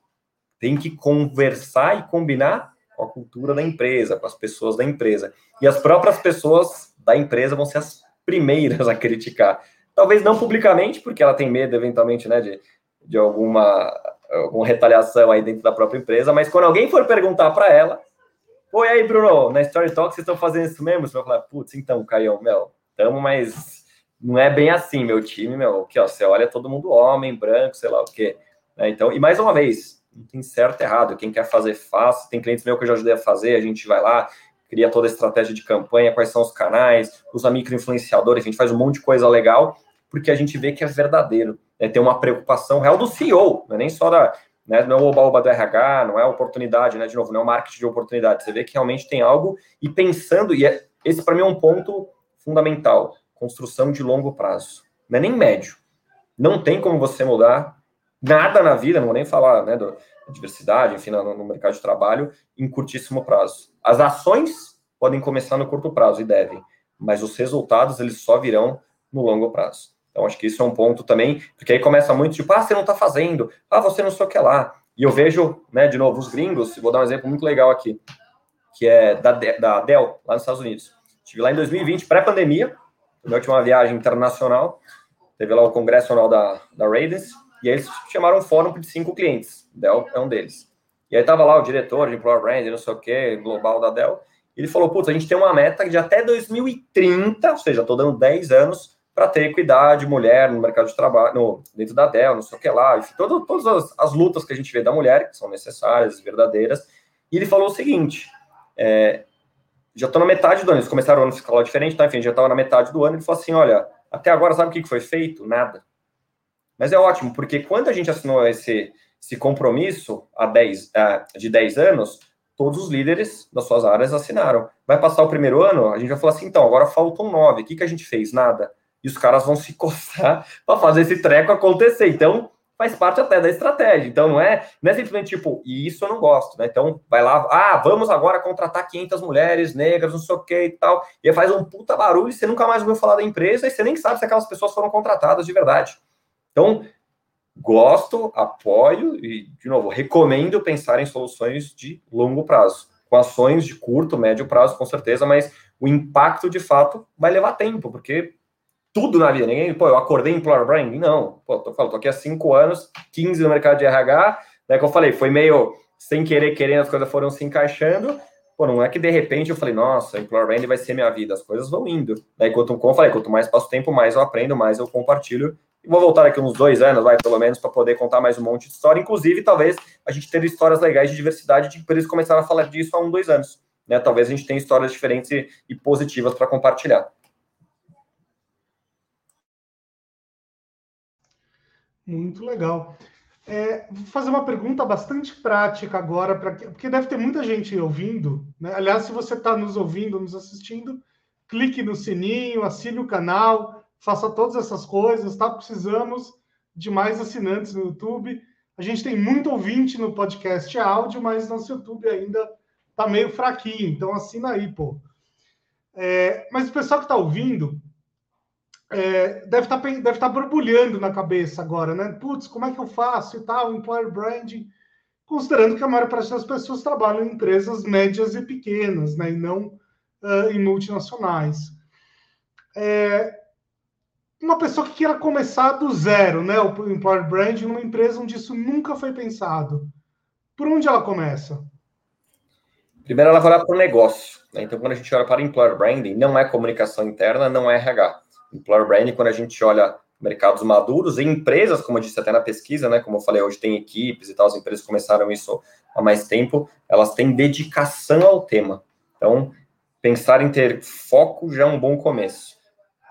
Speaker 2: tem que conversar e combinar com a cultura da empresa, com as pessoas da empresa. E as próprias pessoas da empresa vão ser as primeiras a criticar. Talvez não publicamente, porque ela tem medo, eventualmente, né, de, de alguma, alguma retaliação aí dentro da própria empresa, mas quando alguém for perguntar para ela, oi aí, Bruno, na Story Talk vocês estão fazendo isso mesmo? Você vai falar, putz, então, Caião, meu, estamos, mas não é bem assim, meu time, meu, que ó, você olha todo mundo homem, branco, sei lá o quê. Né? Então, e mais uma vez, não tem certo e errado. Quem quer fazer, faz. Tem clientes meus que eu já ajudei a fazer, a gente vai lá, cria toda a estratégia de campanha, quais são os canais, usa micro-influenciadores, a gente faz um monte de coisa legal, porque a gente vê que é verdadeiro. Né? Tem uma preocupação real do CEO, não é nem só da. Né? Não é o oba-oba do RH, não é oportunidade, né? De novo, não é o marketing de oportunidade. Você vê que realmente tem algo e pensando, e é, esse para mim é um ponto fundamental construção de longo prazo, não é nem médio. Não tem como você mudar nada na vida, não vou nem falar né, da diversidade, enfim, no, no mercado de trabalho, em curtíssimo prazo. As ações podem começar no curto prazo e devem, mas os resultados eles só virão no longo prazo. Então, acho que isso é um ponto também, porque aí começa muito tipo, ah, você não está fazendo, ah, você não sei o que lá. E eu vejo, né, de novo, os gringos, vou dar um exemplo muito legal aqui, que é da, da Dell, lá nos Estados Unidos. Estive lá em 2020, pré-pandemia, minha última viagem internacional, teve lá o congresso anual da, da Raiders, e aí eles chamaram um fórum de cinco clientes, Dell é um deles. E aí tava lá o diretor de Employer Brand, não sei o que, global da Dell, ele falou, putz, a gente tem uma meta de até 2030, ou seja, estou dando 10 anos para ter equidade mulher no mercado de trabalho, no, dentro da Dell, não sei o que lá, enfim, todo, todas as, as, lutas que a gente vê da mulher, que são necessárias, verdadeiras, e ele falou o seguinte, é, já estou na metade do ano, eles começaram o ano fiscal diferente, tá? enfim, já estava na metade do ano, ele falou assim, olha, até agora sabe o que foi feito? Nada. Mas é ótimo, porque quando a gente assinou esse, esse compromisso há 10, uh, de 10 anos, todos os líderes das suas áreas assinaram. Vai passar o primeiro ano, a gente vai falar assim, então, agora faltam nove, o que, que a gente fez? Nada. E os caras vão se coçar para fazer esse treco acontecer. Então, faz parte até da estratégia. Então, não é, não é simplesmente tipo, e isso eu não gosto, né? Então, vai lá, ah, vamos agora contratar 500 mulheres negras, não sei o que e tal. E aí faz um puta barulho e você nunca mais ouviu falar da empresa e você nem sabe se aquelas pessoas foram contratadas de verdade. Então, gosto, apoio e, de novo, recomendo pensar em soluções de longo prazo. Com ações de curto, médio prazo, com certeza, mas o impacto, de fato, vai levar tempo, porque tudo na vida. Ninguém, pô, eu acordei em employer branding. Não, pô, tô, tô aqui há cinco anos, 15 no mercado de RH, né? Que eu falei, foi meio sem querer, querendo, as coisas foram se encaixando. Pô, não é que de repente eu falei, nossa, employer branding vai ser minha vida, as coisas vão indo. Daí, quanto, como eu falei, quanto mais passo tempo, mais eu aprendo, mais eu compartilho. Vou voltar aqui uns dois anos, vai, pelo menos, para poder contar mais um monte de história. Inclusive, talvez a gente ter histórias legais de diversidade de empresas começaram a falar disso há um, dois anos. Né? Talvez a gente tenha histórias diferentes e, e positivas para compartilhar.
Speaker 1: Muito legal. É, vou fazer uma pergunta bastante prática agora, pra, porque deve ter muita gente ouvindo. Né? Aliás, se você está nos ouvindo, nos assistindo, clique no sininho, assine o canal, faça todas essas coisas, tá? Precisamos de mais assinantes no YouTube. A gente tem muito ouvinte no podcast áudio, mas nosso YouTube ainda tá meio fraquinho, então assina aí, pô. É, mas o pessoal que está ouvindo, é, deve tá, estar tá borbulhando na cabeça agora, né? Putz, como é que eu faço e tal, employer branding, considerando que a maior parte das pessoas trabalham em empresas médias e pequenas, né? E não uh, em multinacionais. É, uma pessoa que queira começar do zero, né? O employer branding numa empresa onde isso nunca foi pensado. Por onde ela começa?
Speaker 2: Primeiro, ela vai olhar para o negócio. Né? Então, quando a gente olha para employer branding, não é comunicação interna, não é RH Employer Branding, quando a gente olha mercados maduros e empresas, como eu disse até na pesquisa, né, como eu falei, hoje tem equipes e tal, as empresas começaram isso há mais tempo, elas têm dedicação ao tema. Então, pensar em ter foco já é um bom começo.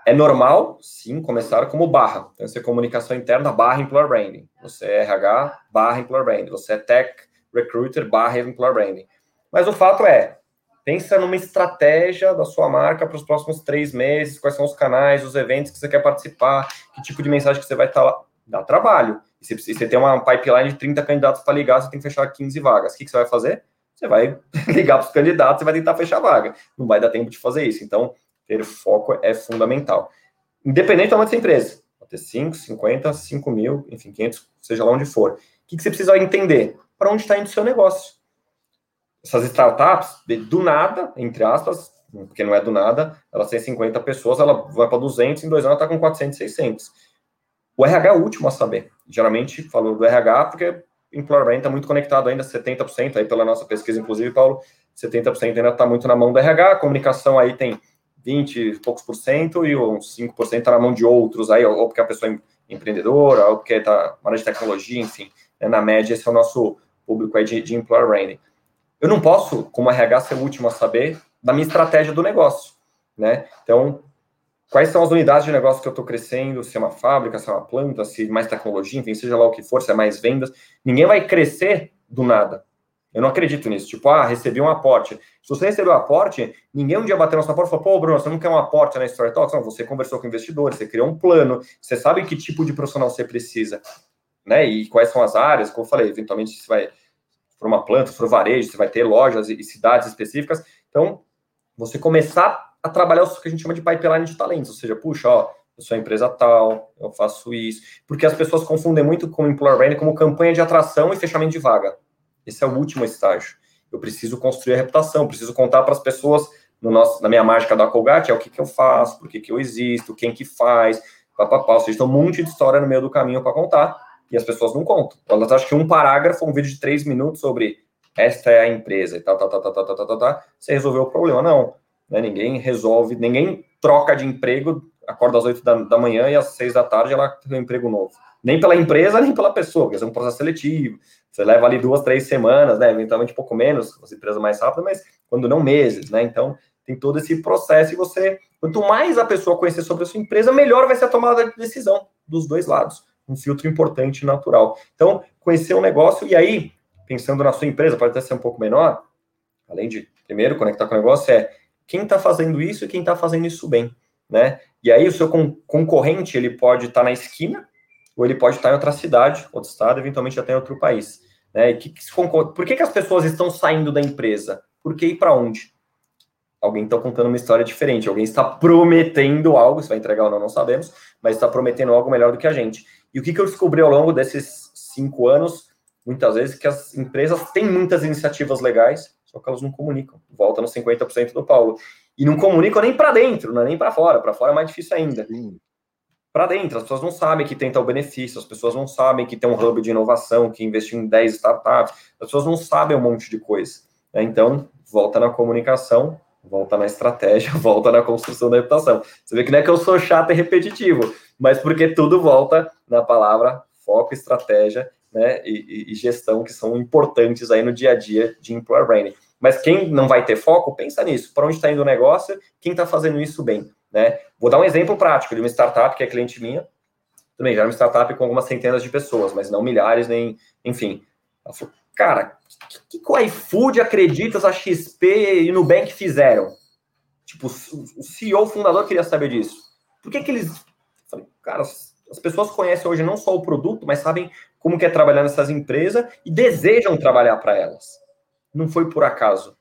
Speaker 2: É normal, sim, começar como barra. Então, você é comunicação interna, barra employer branding. Você é RH, barra employer branding. Você é tech recruiter, barra employer branding. Mas o fato é, pensa numa estratégia da sua marca para os próximos três meses, quais são os canais, os eventos que você quer participar, que tipo de mensagem que você vai estar lá. Dá trabalho. E se você tem uma pipeline de 30 candidatos para ligar, você tem que fechar 15 vagas. O que, que você vai fazer? Você vai ligar para os candidatos e vai tentar fechar a vaga. Não vai dar tempo de fazer isso. Então, ter foco é fundamental. Independente do tamanho dessa empresa. Pode ter 5, 50, 5 mil, enfim, 500, seja lá onde for. O que, que você precisa entender? Para onde está indo o seu negócio? Essas startups, do nada, entre aspas, porque não é do nada, elas têm 50 pessoas, ela vai para 200, em dois anos ela está com 400, 600. O RH é o último a saber. Geralmente, falou do RH porque Employer está muito conectado ainda, 70%, aí pela nossa pesquisa, inclusive, Paulo, 70% ainda está muito na mão do RH, a comunicação aí tem 20 e poucos por cento e uns 5% está na mão de outros aí, ou porque a pessoa é empreendedora, ou porque está na área de tecnologia, enfim, né, na média esse é o nosso público aí de, de Employer Branding. Eu não posso, como RH, ser o último a saber da minha estratégia do negócio, né? Então, quais são as unidades de negócio que eu estou crescendo, se é uma fábrica, se é uma planta, se é mais tecnologia, enfim, seja lá o que for, se é mais vendas. Ninguém vai crescer do nada. Eu não acredito nisso. Tipo, ah, recebi um aporte. Se você recebeu um aporte, ninguém um dia bateu na sua porta e falou, pô, Bruno, você não quer um aporte na Story Talks? Não, você conversou com investidores, você criou um plano, você sabe que tipo de profissional você precisa, né? E quais são as áreas, como eu falei, eventualmente você vai for uma planta, for varejo, você vai ter lojas e cidades específicas. Então, você começar a trabalhar o que a gente chama de pipeline de talentos, ou seja, puxa, ó, eu sou empresa tal, eu faço isso. Porque as pessoas confundem muito com employer branding como campanha de atração e fechamento de vaga. Esse é o último estágio. Eu preciso construir a reputação, preciso contar para as pessoas no nosso, na minha mágica da Colgate, é o que, que eu faço, por que, que eu existo, quem que faz, papapá. Ou seja, tem um monte de história no meio do caminho para contar e as pessoas não contam. Elas acham que um parágrafo, um vídeo de três minutos sobre esta é a empresa e tal, tal, tal, tal, tal, tal, tal, tal, você resolveu o problema. Não. Né? Ninguém resolve, ninguém troca de emprego, acorda às 8 da, da manhã e às 6 da tarde ela tem um emprego novo. Nem pela empresa, nem pela pessoa, porque é um processo seletivo. Você leva ali duas, três semanas, né? Eventualmente um pouco menos, as empresas mais rápidas, mas quando não meses, né? Então, tem todo esse processo e você, quanto mais a pessoa conhecer sobre a sua empresa, melhor vai ser a tomada de decisão dos dois lados. Um filtro importante e natural. Então, conhecer o um negócio e aí, pensando na sua empresa, pode até ser um pouco menor, além de, primeiro, conectar com o negócio, é quem está fazendo isso e quem está fazendo isso bem, né? E aí o seu concorrente ele pode estar tá na esquina ou ele pode estar em outra cidade, outro estado, eventualmente até em outro país, né? E que, que Por que, que as pessoas estão saindo da empresa? Por que ir para onde? Alguém está contando uma história diferente, alguém está prometendo algo, se vai entregar ou não, não sabemos, mas está prometendo algo melhor do que a gente. E o que, que eu descobri ao longo desses cinco anos, muitas vezes, que as empresas têm muitas iniciativas legais, só que elas não comunicam. Volta nos 50% do Paulo. E não comunicam nem para dentro, não é nem para fora. Para fora é mais difícil ainda. Para dentro, as pessoas não sabem que tem tal benefício, as pessoas não sabem que tem um hub de inovação, que investiu em 10 startups, as pessoas não sabem um monte de coisa. Né? Então, volta na comunicação, volta na estratégia, volta na construção da reputação. Você vê que não é que eu sou chato e repetitivo, mas porque tudo volta na palavra foco, estratégia né, e, e, gestão, que são importantes aí no dia a dia de employer branding. Mas quem não vai ter foco, pensa nisso. Para onde está indo o negócio? Quem está fazendo isso bem? Né? Vou dar um exemplo prático de uma startup que é cliente minha. Também já era uma startup com algumas centenas de pessoas, mas não milhares, nem. Enfim. Ela falou, cara, o que, que o iFood, Acreditas, a XP e Nubank fizeram? Tipo, o CEO, o fundador, queria saber disso. Por que, que eles. falei, cara, as pessoas conhecem hoje não só o produto, mas sabem como que é trabalhar nessas empresas e desejam trabalhar para elas. Não foi por acaso.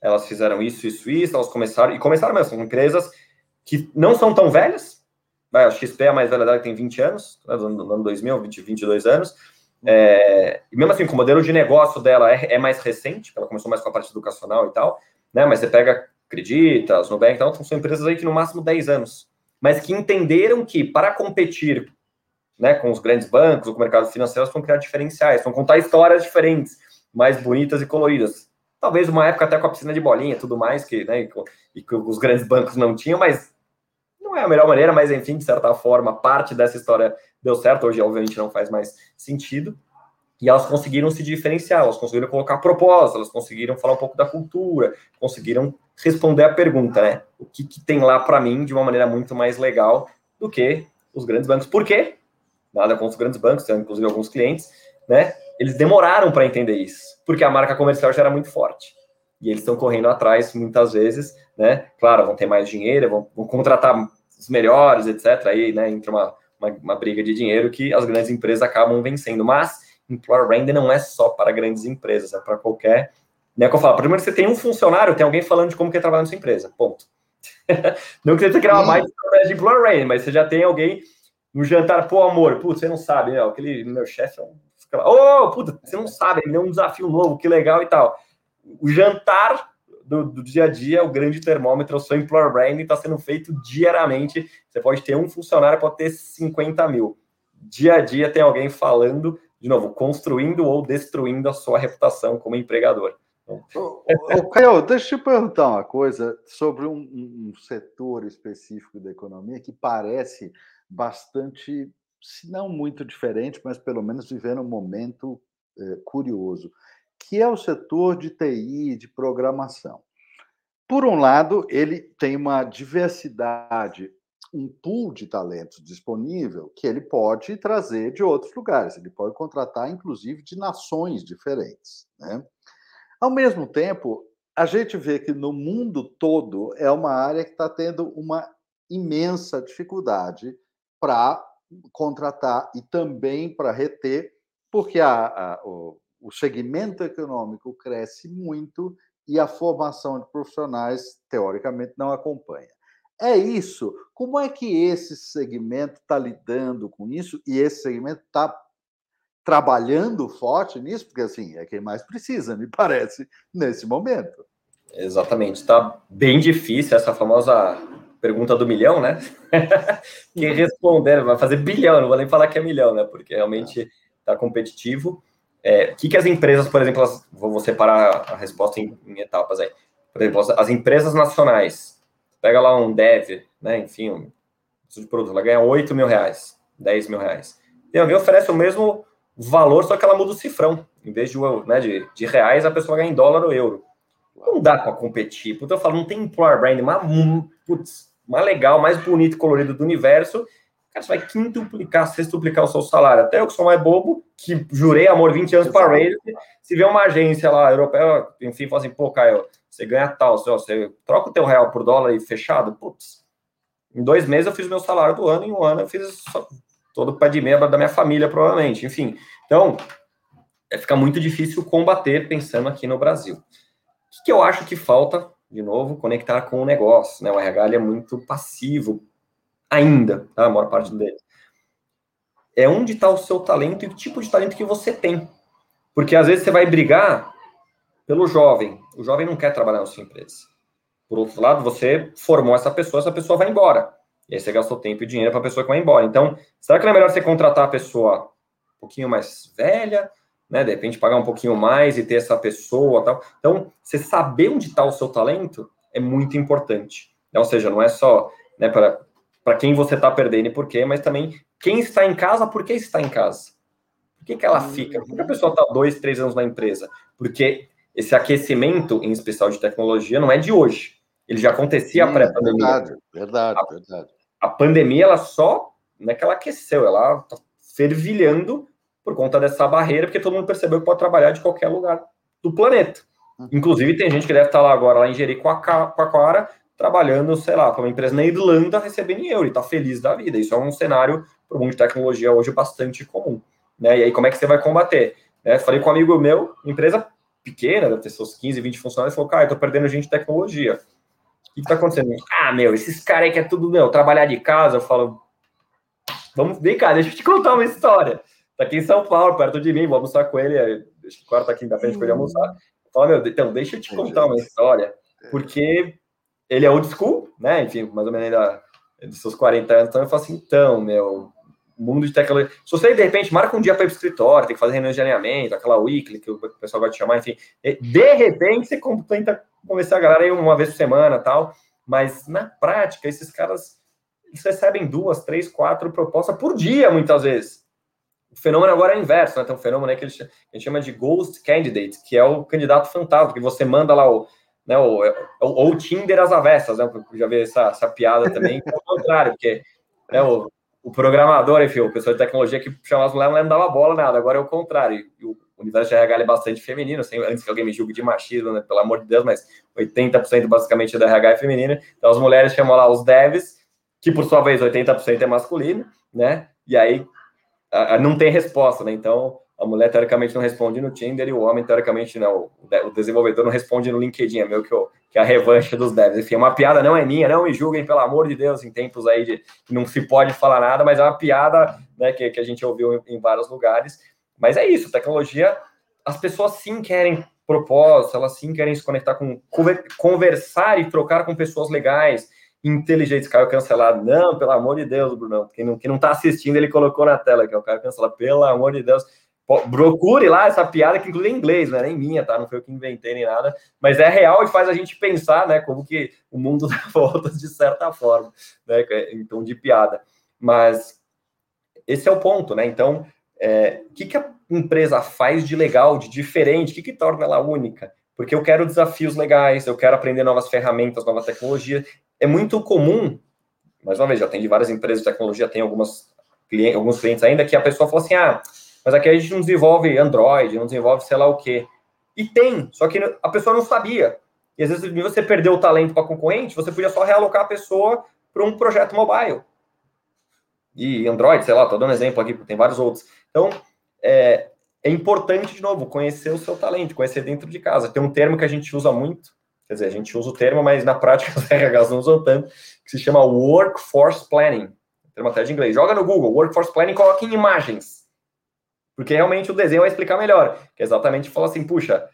Speaker 2: Elas fizeram isso, isso, isso, elas começaram, e começaram mesmo, são empresas que não são tão velhas, a XP é a mais velha dela que tem 20 anos, né, no ano 2000, 20, 22 anos, é, e mesmo assim, o modelo de negócio dela é, é, mais recente, ela começou mais com a parte educacional e tal, né, mas você pega Acreditas, Nubank, então são empresas aí que no máximo 10 anos, mas que entenderam que para competir né, com os grandes bancos, com o mercado financeiro, elas vão criar diferenciais, vão contar histórias diferentes, mais bonitas e coloridas. Talvez uma época até com a piscina de bolinha, tudo mais, que, né, e que os grandes bancos não tinham, mas não é a melhor maneira, mas enfim, de certa forma, parte dessa história deu certo. Hoje, obviamente, não faz mais sentido. E elas conseguiram se diferenciar, elas conseguiram colocar propósito, elas conseguiram falar um pouco da cultura, conseguiram responder a pergunta, né? O que, que tem lá para mim de uma maneira muito mais legal do que os grandes bancos. Por quê? Nada contra os grandes bancos, tem inclusive alguns clientes, né? Eles demoraram para entender isso, porque a marca comercial já era muito forte. E eles estão correndo atrás muitas vezes, né? Claro, vão ter mais dinheiro, vão, vão contratar os melhores, etc. Aí, né, entra uma, uma, uma, briga de dinheiro que as grandes empresas acabam vencendo. Mas employer branding não é só para grandes empresas, é para qualquer. Né, que eu falo, primeiro você tem um funcionário, tem alguém falando de como que é trabalhar na sua empresa. Ponto. não que você criar uma mais de employer branding, mas você já tem alguém no jantar, pô, amor, putz, você não sabe, né? Aquele meu chefe é um. Ô, oh, puta, você não sabe, ele deu um desafio novo, que legal e tal. O jantar do, do, dia a dia, o grande termômetro, o seu employer branding está sendo feito diariamente. Você pode ter um funcionário, pode ter 50 mil. Dia a dia tem alguém falando, de novo, construindo ou destruindo a sua reputação como empregador.
Speaker 3: Ô, Caio, deixa eu te perguntar uma coisa sobre um, um, setor específico da economia que parece bastante, se não muito diferente, mas pelo menos vivendo um momento é, curioso, que é o setor de TI, de programação. Por um lado, ele tem uma diversidade, um pool de talentos disponível que ele pode trazer de outros lugares, ele pode contratar, inclusive, de nações diferentes. Né? Ao mesmo tempo, a gente vê que no mundo todo é uma área que está tendo uma imensa dificuldade para contratar e também para reter, porque a, a, o, o segmento econômico cresce muito e a formação de profissionais, teoricamente, não acompanha. É isso. Como é que esse segmento está lidando com isso e esse segmento está trabalhando forte nisso, porque assim é quem mais precisa, me parece, nesse momento.
Speaker 2: Exatamente, está bem difícil essa famosa pergunta do milhão, né? quem responder vai fazer bilhão, não vou nem falar que é milhão, né? Porque realmente está competitivo. É, o que, que as empresas, por exemplo, elas, vou separar a resposta em, em, etapas aí. Por exemplo, as, as, empresas nacionais, pega lá um dev, né? Enfim, um de produto, ela ganha 8 mil reais, 10 mil reais. Tem alguém oferece o mesmo valor, só que ela muda o cifrão. Em vez de, né, de, de reais, a pessoa ganha em dólar ou euro. Não dá para competir. Porque eu falo, não tem employer brand mais, putz, mais legal, mais bonito, colorido do universo. Cara, você vai quintuplicar, sextuplicar o seu salário. Até eu que sou mais bobo, que jurei amor 20 anos para Rails, se vê uma agência lá, europeia, enfim, fala assim, pô, Caio, você ganha tal, você troca o teu real por dólar e fechado, putz. Em dois meses eu fiz o meu salário do ano, em um ano eu fiz todo o pé de meia da minha família, provavelmente. Enfim, então, é, fica muito difícil combater pensando aqui no Brasil. O que, que eu acho que falta, de novo, conectar com o negócio, né? O RH é muito passivo ainda, tá? A maior parte dele. É onde está o seu talento e o tipo de talento que você tem. Porque às vezes você vai brigar pelo jovem. O jovem não quer trabalhar na sua empresa. Por outro lado, você formou essa pessoa, essa pessoa vai embora. E aí você gastou tempo e dinheiro para a pessoa que vai embora. Então, será que não é melhor você contratar a pessoa um pouquinho mais velha, né? De repente pagar um pouquinho mais e ter essa pessoa tal. Então, você saber onde está o seu talento é muito importante. Ou seja, não é só né, para quem você está perdendo e por quê, mas também quem está em casa, por que está em casa? Por que, que ela fica? Por que a pessoa está dois, três anos na empresa? Porque esse aquecimento, em especial de tecnologia, não é de hoje. Ele já acontecia pré-pandemia.
Speaker 3: Verdade, verdade, a, verdade.
Speaker 2: A pandemia, ela só, não é que ela aqueceu, ela tá fervilhando por conta dessa barreira, porque todo mundo percebeu que pode trabalhar de qualquer lugar do planeta. Uhum. Inclusive, tem gente que deve estar lá agora, lá em Jericoacoara, trabalhando, sei lá, para uma empresa na Irlanda, recebendo em euro, e está feliz da vida. Isso é um cenário, para o mundo de tecnologia hoje, bastante comum. Né? E aí, como é que você vai combater? Né? Falei com um amigo meu, empresa pequena, deve ter seus 15, 20 funcionários, falou, cara, eu tô perdendo gente de tecnologia. O que, que tá acontecendo? Ah, meu, esses caras aí que é tudo, meu, trabalhar de casa, eu falo, vamos, vem cá, deixa eu te contar uma história. Tá aqui em São Paulo, perto de mim, vou almoçar com ele, acho que quarta, quinta-feira a gente almoçar. Fala, meu, então, deixa eu te contar uma história, porque ele é old school, né, enfim, mais ou menos ainda dos seus 40 anos, então eu falo assim, então, meu, mundo de tecnologia. Se você, de repente, marca um dia para ir para o escritório, tem que fazer reunião de alinhamento, aquela weekly que o pessoal vai te chamar, enfim, de repente você tenta convencer a galera aí uma vez por semana tal, mas na prática, esses caras eles recebem duas, três, quatro propostas por dia, muitas vezes. O fenômeno agora é inverso, né? Tem um fenômeno que a gente chama de ghost candidate, que é o candidato fantasma, que você manda lá o, né? Ou, ou, ou Tinder às avessas, né? Já vi essa, essa piada também, é o contrário, porque né, o, o programador, enfim, o pessoal de tecnologia que chamava as mulheres não dava bola, nada, agora é o contrário. O universo de RH é bastante feminino, assim, antes que alguém me julgue de machismo, né, pelo amor de Deus, mas 80% basicamente da RH é feminino. Então as mulheres chamam lá os devs, que por sua vez 80% é masculino, né? E aí não tem resposta, né? Então a mulher teoricamente não responde no Tinder e o homem teoricamente não, o desenvolvedor não responde no LinkedIn, é meio que, o, que é a revanche dos devs. Enfim, é uma piada não é minha, não me julguem, pelo amor de Deus, em tempos aí de não se pode falar nada, mas é uma piada né, que, que a gente ouviu em, em vários lugares. Mas é isso, tecnologia, as pessoas sim querem propósito, elas sim querem se conectar com, conversar e trocar com pessoas legais, inteligentes. Caio cancelado. Não, pelo amor de Deus, Bruno. Quem não, quem não tá assistindo, ele colocou na tela que é o Caio cancelado. Pelo amor de Deus Procure lá essa piada que inclusive é em inglês, não é nem minha, tá? Não foi eu que inventei nem nada, mas é real e faz a gente pensar, né? Como que o mundo dá voltas de certa forma, né? Então, de piada. Mas esse é o ponto, né? Então, é, o que, que a empresa faz de legal, de diferente? O que, que torna ela única? Porque eu quero desafios legais, eu quero aprender novas ferramentas, nova tecnologia. É muito comum, mais uma vez, já tem de várias empresas de tecnologia, tem algumas clientes, alguns clientes ainda que a pessoa fala assim: ah mas aqui a gente não desenvolve Android, não desenvolve sei lá o quê. E tem, só que a pessoa não sabia. E às vezes você perdeu o talento para concorrente, você podia só realocar a pessoa para um projeto mobile. E Android, sei lá, estou dando exemplo aqui, tem vários outros. Então, é, é importante, de novo, conhecer o seu talento, conhecer dentro de casa. Tem um termo que a gente usa muito, quer dizer, a gente usa o termo, mas na prática os RHs não usam tanto, que se chama Workforce Planning. Termo até de inglês. Joga no Google, Workforce Planning, coloca em imagens. Porque realmente o desenho vai explicar melhor. Que é exatamente falar assim, puxa,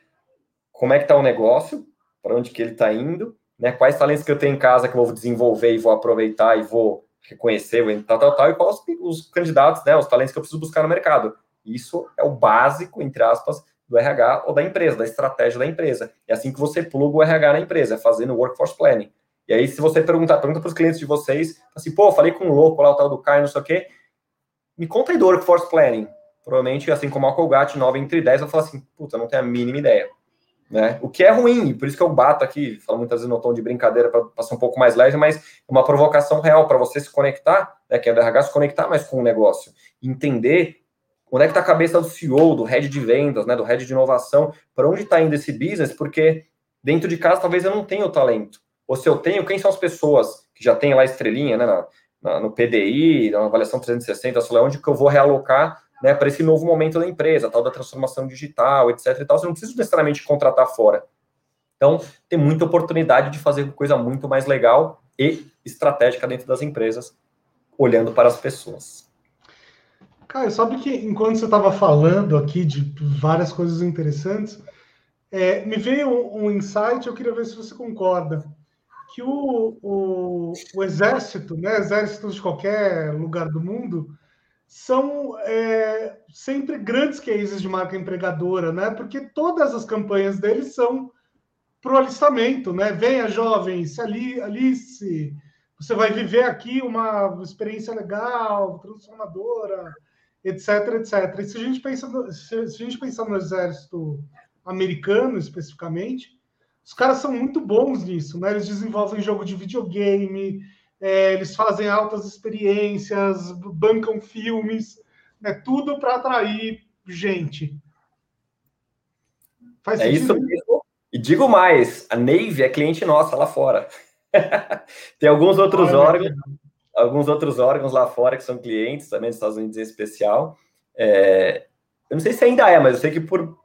Speaker 2: como é que está o negócio, para onde que ele está indo, né? Quais talentos que eu tenho em casa que eu vou desenvolver e vou aproveitar e vou reconhecer, tal, tal, tal, e quais os, os candidatos, né? Os talentos que eu preciso buscar no mercado. Isso é o básico, entre aspas, do RH ou da empresa, da estratégia da empresa. É assim que você pluga o RH na empresa, é fazendo workforce planning. E aí, se você perguntar, pergunta para os clientes de vocês, assim, pô, falei com um louco lá, o tal do Caio, não sei o quê, me conta aí do workforce planning provavelmente, assim como a Colgate, 9 entre 10, eu falo assim, puta, não tenho a mínima ideia. Né? O que é ruim, por isso que eu bato aqui, falo muitas vezes no tom de brincadeira para passar um pouco mais leve, mas uma provocação real para você se conectar, né, que é do RH, se conectar mais com o negócio, entender onde é que está a cabeça do CEO, do head de vendas, né, do head de inovação, para onde está indo esse business, porque dentro de casa talvez eu não tenha o talento. Ou se eu tenho, quem são as pessoas que já têm lá estrelinha, né, na, na, no PDI, na avaliação 360, sei onde que eu vou realocar né, para esse novo momento da empresa, tal da transformação digital, etc. E tal, você não precisa necessariamente contratar fora. Então, tem muita oportunidade de fazer coisa muito mais legal e estratégica dentro das empresas, olhando para as pessoas.
Speaker 1: Caio, sabe que enquanto você estava falando aqui de várias coisas interessantes, é, me veio um, um, insight, eu queria ver se você concorda, que o, o, o exército, né, exército de qualquer lugar do mundo, são é, sempre grandes cases de marca empregadora, né? Porque todas as campanhas deles são para o alistamento, né? Venha, jovens, ali, Alice, você vai viver aqui uma experiência legal, transformadora, etc, etc. E se a gente pensa no, se, a gente pensar no exército americano especificamente, os caras são muito bons nisso, né? Eles desenvolvem jogo de videogame, é, eles fazem altas experiências, bancam filmes, né, tudo para atrair gente.
Speaker 2: Faz é isso mesmo. E digo mais, a Navy é cliente nossa lá fora. Tem alguns outros Olha, órgãos, alguns outros órgãos lá fora que são clientes também dos Estados Unidos em especial. É, eu não sei se ainda é, mas eu sei que por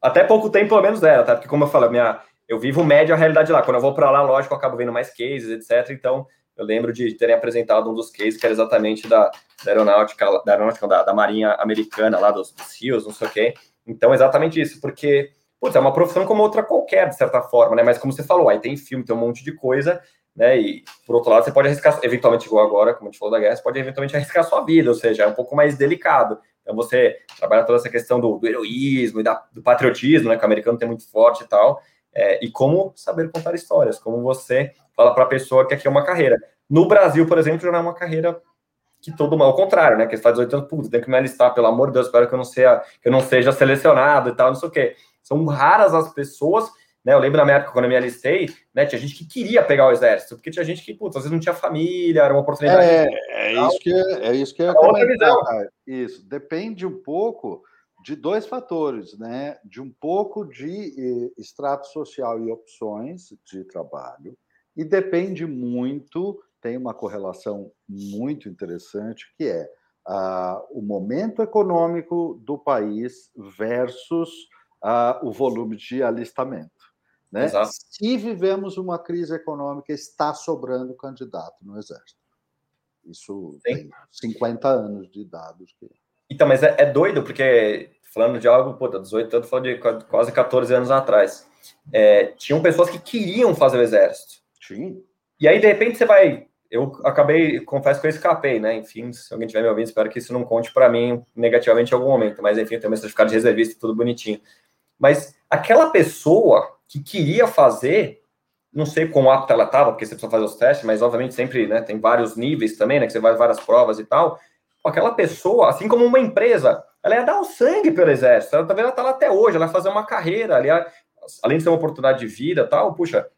Speaker 2: até pouco tempo pelo menos era, tá? Porque como eu falo, minha, eu vivo média a realidade lá. Quando eu vou para lá, lógico, eu acabo vendo mais cases, etc. Então, eu lembro de terem apresentado um dos cases que era exatamente da, da aeronáutica, da aeronáutica, da, da marinha americana, lá dos, dos rios, não sei o quê. Então, exatamente isso, porque, putz, é uma profissão como outra qualquer, de certa forma, né? Mas como você falou, aí tem filme, tem um monte de coisa, né? E, por outro lado, você pode arriscar, eventualmente, igual agora, como a gente falou da guerra, você pode eventualmente arriscar sua vida, ou seja, é um pouco mais delicado. Então, você trabalha toda essa questão do, do heroísmo e da, do patriotismo, né? Que o americano tem muito forte e tal. É, e como saber contar histórias, como você fala para a pessoa que aqui é uma carreira. No Brasil, por exemplo, não é uma carreira que todo mundo, ao contrário, né? Que faz 18 anos, tem que me alistar, pelo amor de Deus, espero que eu não seja, que eu não seja selecionado e tal, não sei o quê. São raras as pessoas Né? Eu lembro na minha época, quando eu me alistei, né, tinha gente que queria pegar o exército, porque tinha gente que, putz, às vezes não tinha família, era uma oportunidade.
Speaker 3: É, é isso que é, é isso que é comentar. Isso depende um pouco de dois fatores, né? De um pouco de eh, extrato social e opções de trabalho, e depende muito, tem uma correlação muito interessante, que é ah, o momento econômico do país versus ah, o volume de alistamento. Né? Se vivemos uma crise econômica, está sobrando candidato no Exército. Isso Sim. tem 50 anos de dados. Que...
Speaker 2: Então, mas é, é, doido, porque falando de algo, pô, 18 anos, falando de quase 14 anos atrás. É, tinham pessoas que queriam fazer o Exército.
Speaker 3: Sim.
Speaker 2: E aí, de repente, você vai eu acabei, confesso que eu escapei, né? Enfim, se alguém estiver me ouvindo, espero que isso não conte para mim negativamente em algum momento. Mas enfim, eu tenho meu certificado de reservista, tudo bonitinho. Mas aquela pessoa que queria fazer, não sei quão apta ela estava, porque você precisa fazer os testes, mas obviamente sempre né, tem vários níveis também, né? Que você vai várias provas e tal. Aquela pessoa, assim como uma empresa, ela ia dar o sangue pelo exército. Ela também está lá até hoje, ela vai fazer uma carreira, aliás, além de ser uma oportunidade de vida tal, puxa,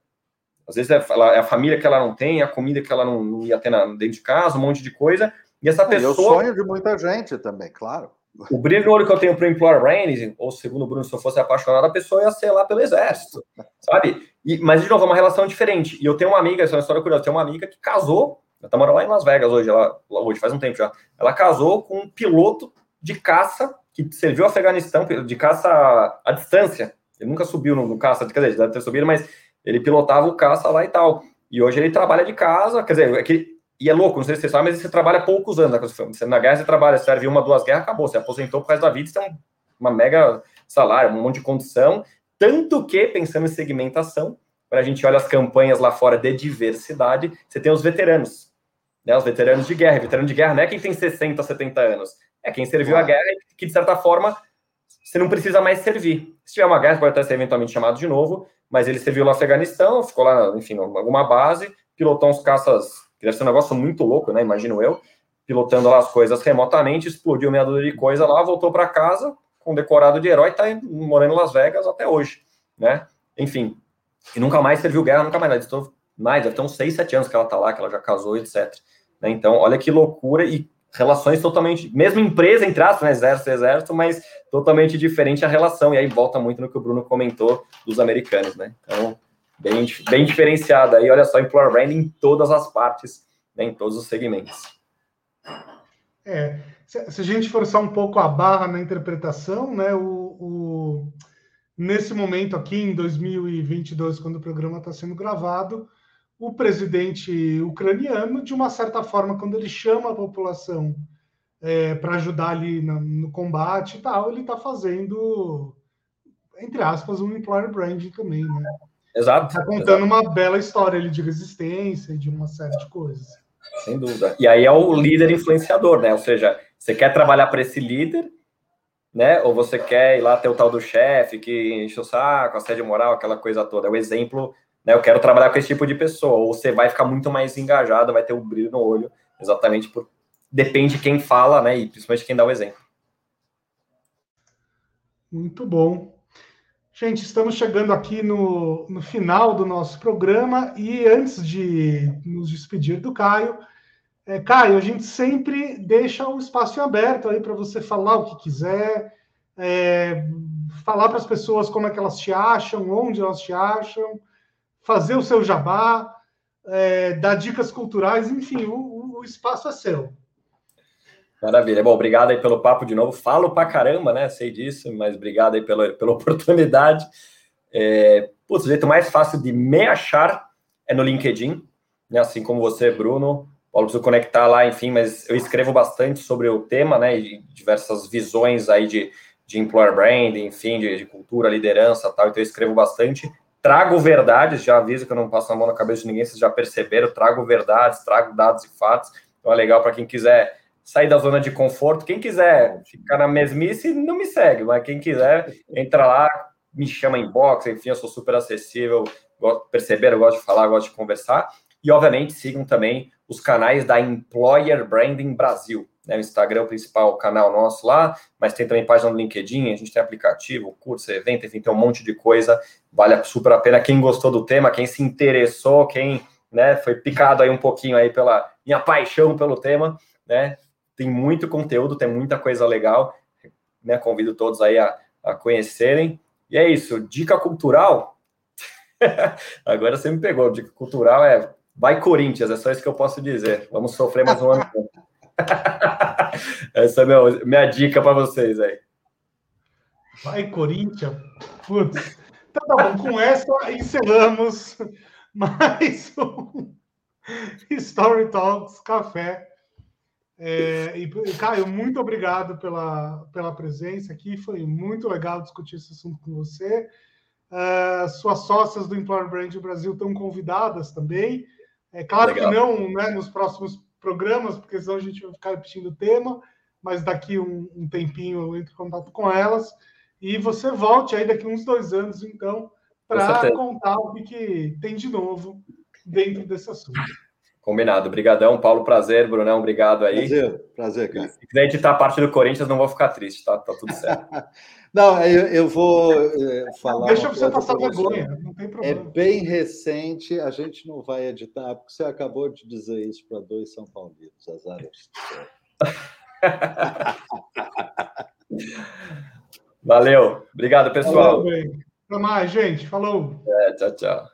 Speaker 2: às vezes é, é a família que ela não tem, a comida que ela não, não ia ter na, dentro de casa, um monte de coisa. E essa pessoa. É, e o
Speaker 3: sonho de muita gente também, claro.
Speaker 2: O brilho no olho que eu tenho para o Employer Branding, ou segundo o Bruno, se eu fosse apaixonado, a pessoa ia ser lá pelo exército, sabe? E, mas, de novo, é uma relação diferente. E eu tenho uma amiga, essa é uma história curiosa, eu tenho uma amiga que casou, ela tá morando lá em Las Vegas hoje, ela, hoje faz um tempo já. Ela casou com um piloto de caça que serviu o Afeganistão, de caça à distância. Ele nunca subiu no, no caça, quer dizer, deve ter subido, mas ele pilotava o caça lá e tal. E hoje ele trabalha de casa, quer dizer, é que, e é louco, não sei se você sabe, mas você trabalha poucos anos. Né? Você, na guerra você trabalha, você serve uma, duas guerras, acabou. Você aposentou por causa da vida, você tem uma mega salário, um monte de condição. Tanto que, pensando em segmentação, quando a gente olha as campanhas lá fora de diversidade, você tem os veteranos. Né, os veteranos de guerra. Veterano de guerra não é quem tem 60, 70 anos. É quem serviu a guerra e que, de certa forma, você não precisa mais servir. Se tiver uma guerra, pode até ser eventualmente chamado de novo, mas ele serviu no Afeganistão, ficou lá, enfim, em alguma base, pilotou uns caças, que deve ser um negócio muito louco, né? Imagino eu, pilotando lá as coisas remotamente, explodiu meia dúzia de coisa lá, voltou para casa com decorado de herói, tá morando em Las Vegas até hoje, né? Enfim, e nunca mais serviu guerra, nunca mais, estou mais, deve ter uns 6, 7 anos que ela tá lá, que ela já casou, etc. Né? Então, olha que loucura, e relações totalmente, mesmo empresa, entre aspas, né, exército, exército, mas totalmente diferente a relação, e aí volta muito no que o Bruno comentou dos americanos, né, então, bem, bem diferenciada, aí olha só, employer branding em todas as partes, né, em todos os segmentos.
Speaker 1: É, se, se a gente forçar um pouco a barra na interpretação, né, o, o nesse momento aqui, em 2022, quando o programa está sendo gravado, o presidente ucraniano, de uma certa forma, quando ele chama a população é, para ajudar ali no, no, combate e tal, ele está fazendo, entre aspas, um employer branding também, né?
Speaker 2: Exato.
Speaker 1: Está contando exato. uma bela história ali de resistência e de uma série de coisas.
Speaker 2: Sem dúvida. E aí é o líder influenciador, né? Ou seja, você quer trabalhar para esse líder, né? Ou você quer ir lá ter o tal do chefe que enche o saco, assédio moral, aquela coisa toda. É o exemplo né, eu quero trabalhar com esse tipo de pessoa, ou você vai ficar muito mais engajado, vai ter um brilho no olho, exatamente por depende de quem fala, né, e principalmente quem dá o exemplo.
Speaker 1: Muito bom. Gente, estamos chegando aqui no, no final do nosso programa e antes de nos despedir do Caio, é, Caio, a gente sempre deixa o espaço aberto aí para você falar o que quiser, é, falar para as pessoas como é que elas te acham, onde elas te acham, fazer o seu jabá, é, dar dicas culturais, enfim, o, o, espaço é seu.
Speaker 2: Maravilha. Bom, obrigado aí pelo papo de novo. Falo pra caramba, né? Sei disso, mas obrigado aí pela, pela oportunidade. É, putz, o jeito mais fácil de me achar é no LinkedIn, né? Assim como você, Bruno. Paulo, preciso conectar lá, enfim, mas eu escrevo bastante sobre o tema, né? E diversas visões aí de, de employer brand, enfim, de, de cultura, liderança tal. Então eu escrevo bastante trago verdades, já aviso que eu não passo a mão na cabeça de ninguém, vocês já perceberam, trago verdades, trago dados e fatos, então é legal para quem quiser sair da zona de conforto, quem quiser ficar na mesmice, não me segue, mas quem quiser, entra lá, me chama em box, enfim, eu sou super acessível, perceberam, eu gosto de falar, gosto de conversar, e obviamente sigam também os canais da Employer Branding Brasil. Né? O Instagram é o principal canal nosso lá, mas tem também página no LinkedIn, a gente tem aplicativo, curso, evento, enfim, tem um monte de coisa. Vale super a pena. Quem gostou do tema, quem se interessou, quem né, foi picado aí um pouquinho aí pela minha paixão pelo tema, né? Tem muito conteúdo, tem muita coisa legal. Né? Convido todos aí a, a conhecerem. E é isso, dica cultural. Agora você me pegou. Dica cultural é vai Corinthians, é só isso que eu posso dizer. Vamos sofrer mais um ano. Essa é meu, minha dica para vocês aí.
Speaker 1: Vai Corinthians. Putz. Então tá bom, com essa encerramos mais um Story Talks Café. É, e, Caio, muito obrigado pela, pela presença aqui. Foi muito legal discutir esse assunto com você. Uh, suas sócias do Employer Brand Brasil estão convidadas também. É claro legal. que não né, nos próximos programas, porque senão a gente vai ficar repetindo o tema, mas daqui um, um tempinho eu entro em contato com elas. E você volte aí daqui uns dois anos, então, para contar o que, que tem de novo dentro desse assunto.
Speaker 2: Combinado. Obrigadão, Paulo. Prazer, Brunão. Obrigado aí.
Speaker 3: Prazer, prazer, cara.
Speaker 2: Se quiser editar a parte do Corinthians, não vou ficar triste, tá? Tá tudo certo.
Speaker 3: não, eu, eu vou é, falar.
Speaker 1: Deixa você passar vergonha, não tem problema.
Speaker 3: É bem recente, a gente não vai editar, porque você acabou de dizer isso para dois São Paulinos, azar.
Speaker 2: Valeu. Obrigado, pessoal.
Speaker 1: Valeu, Até mais, gente. Falou.
Speaker 2: É, tchau, tchau.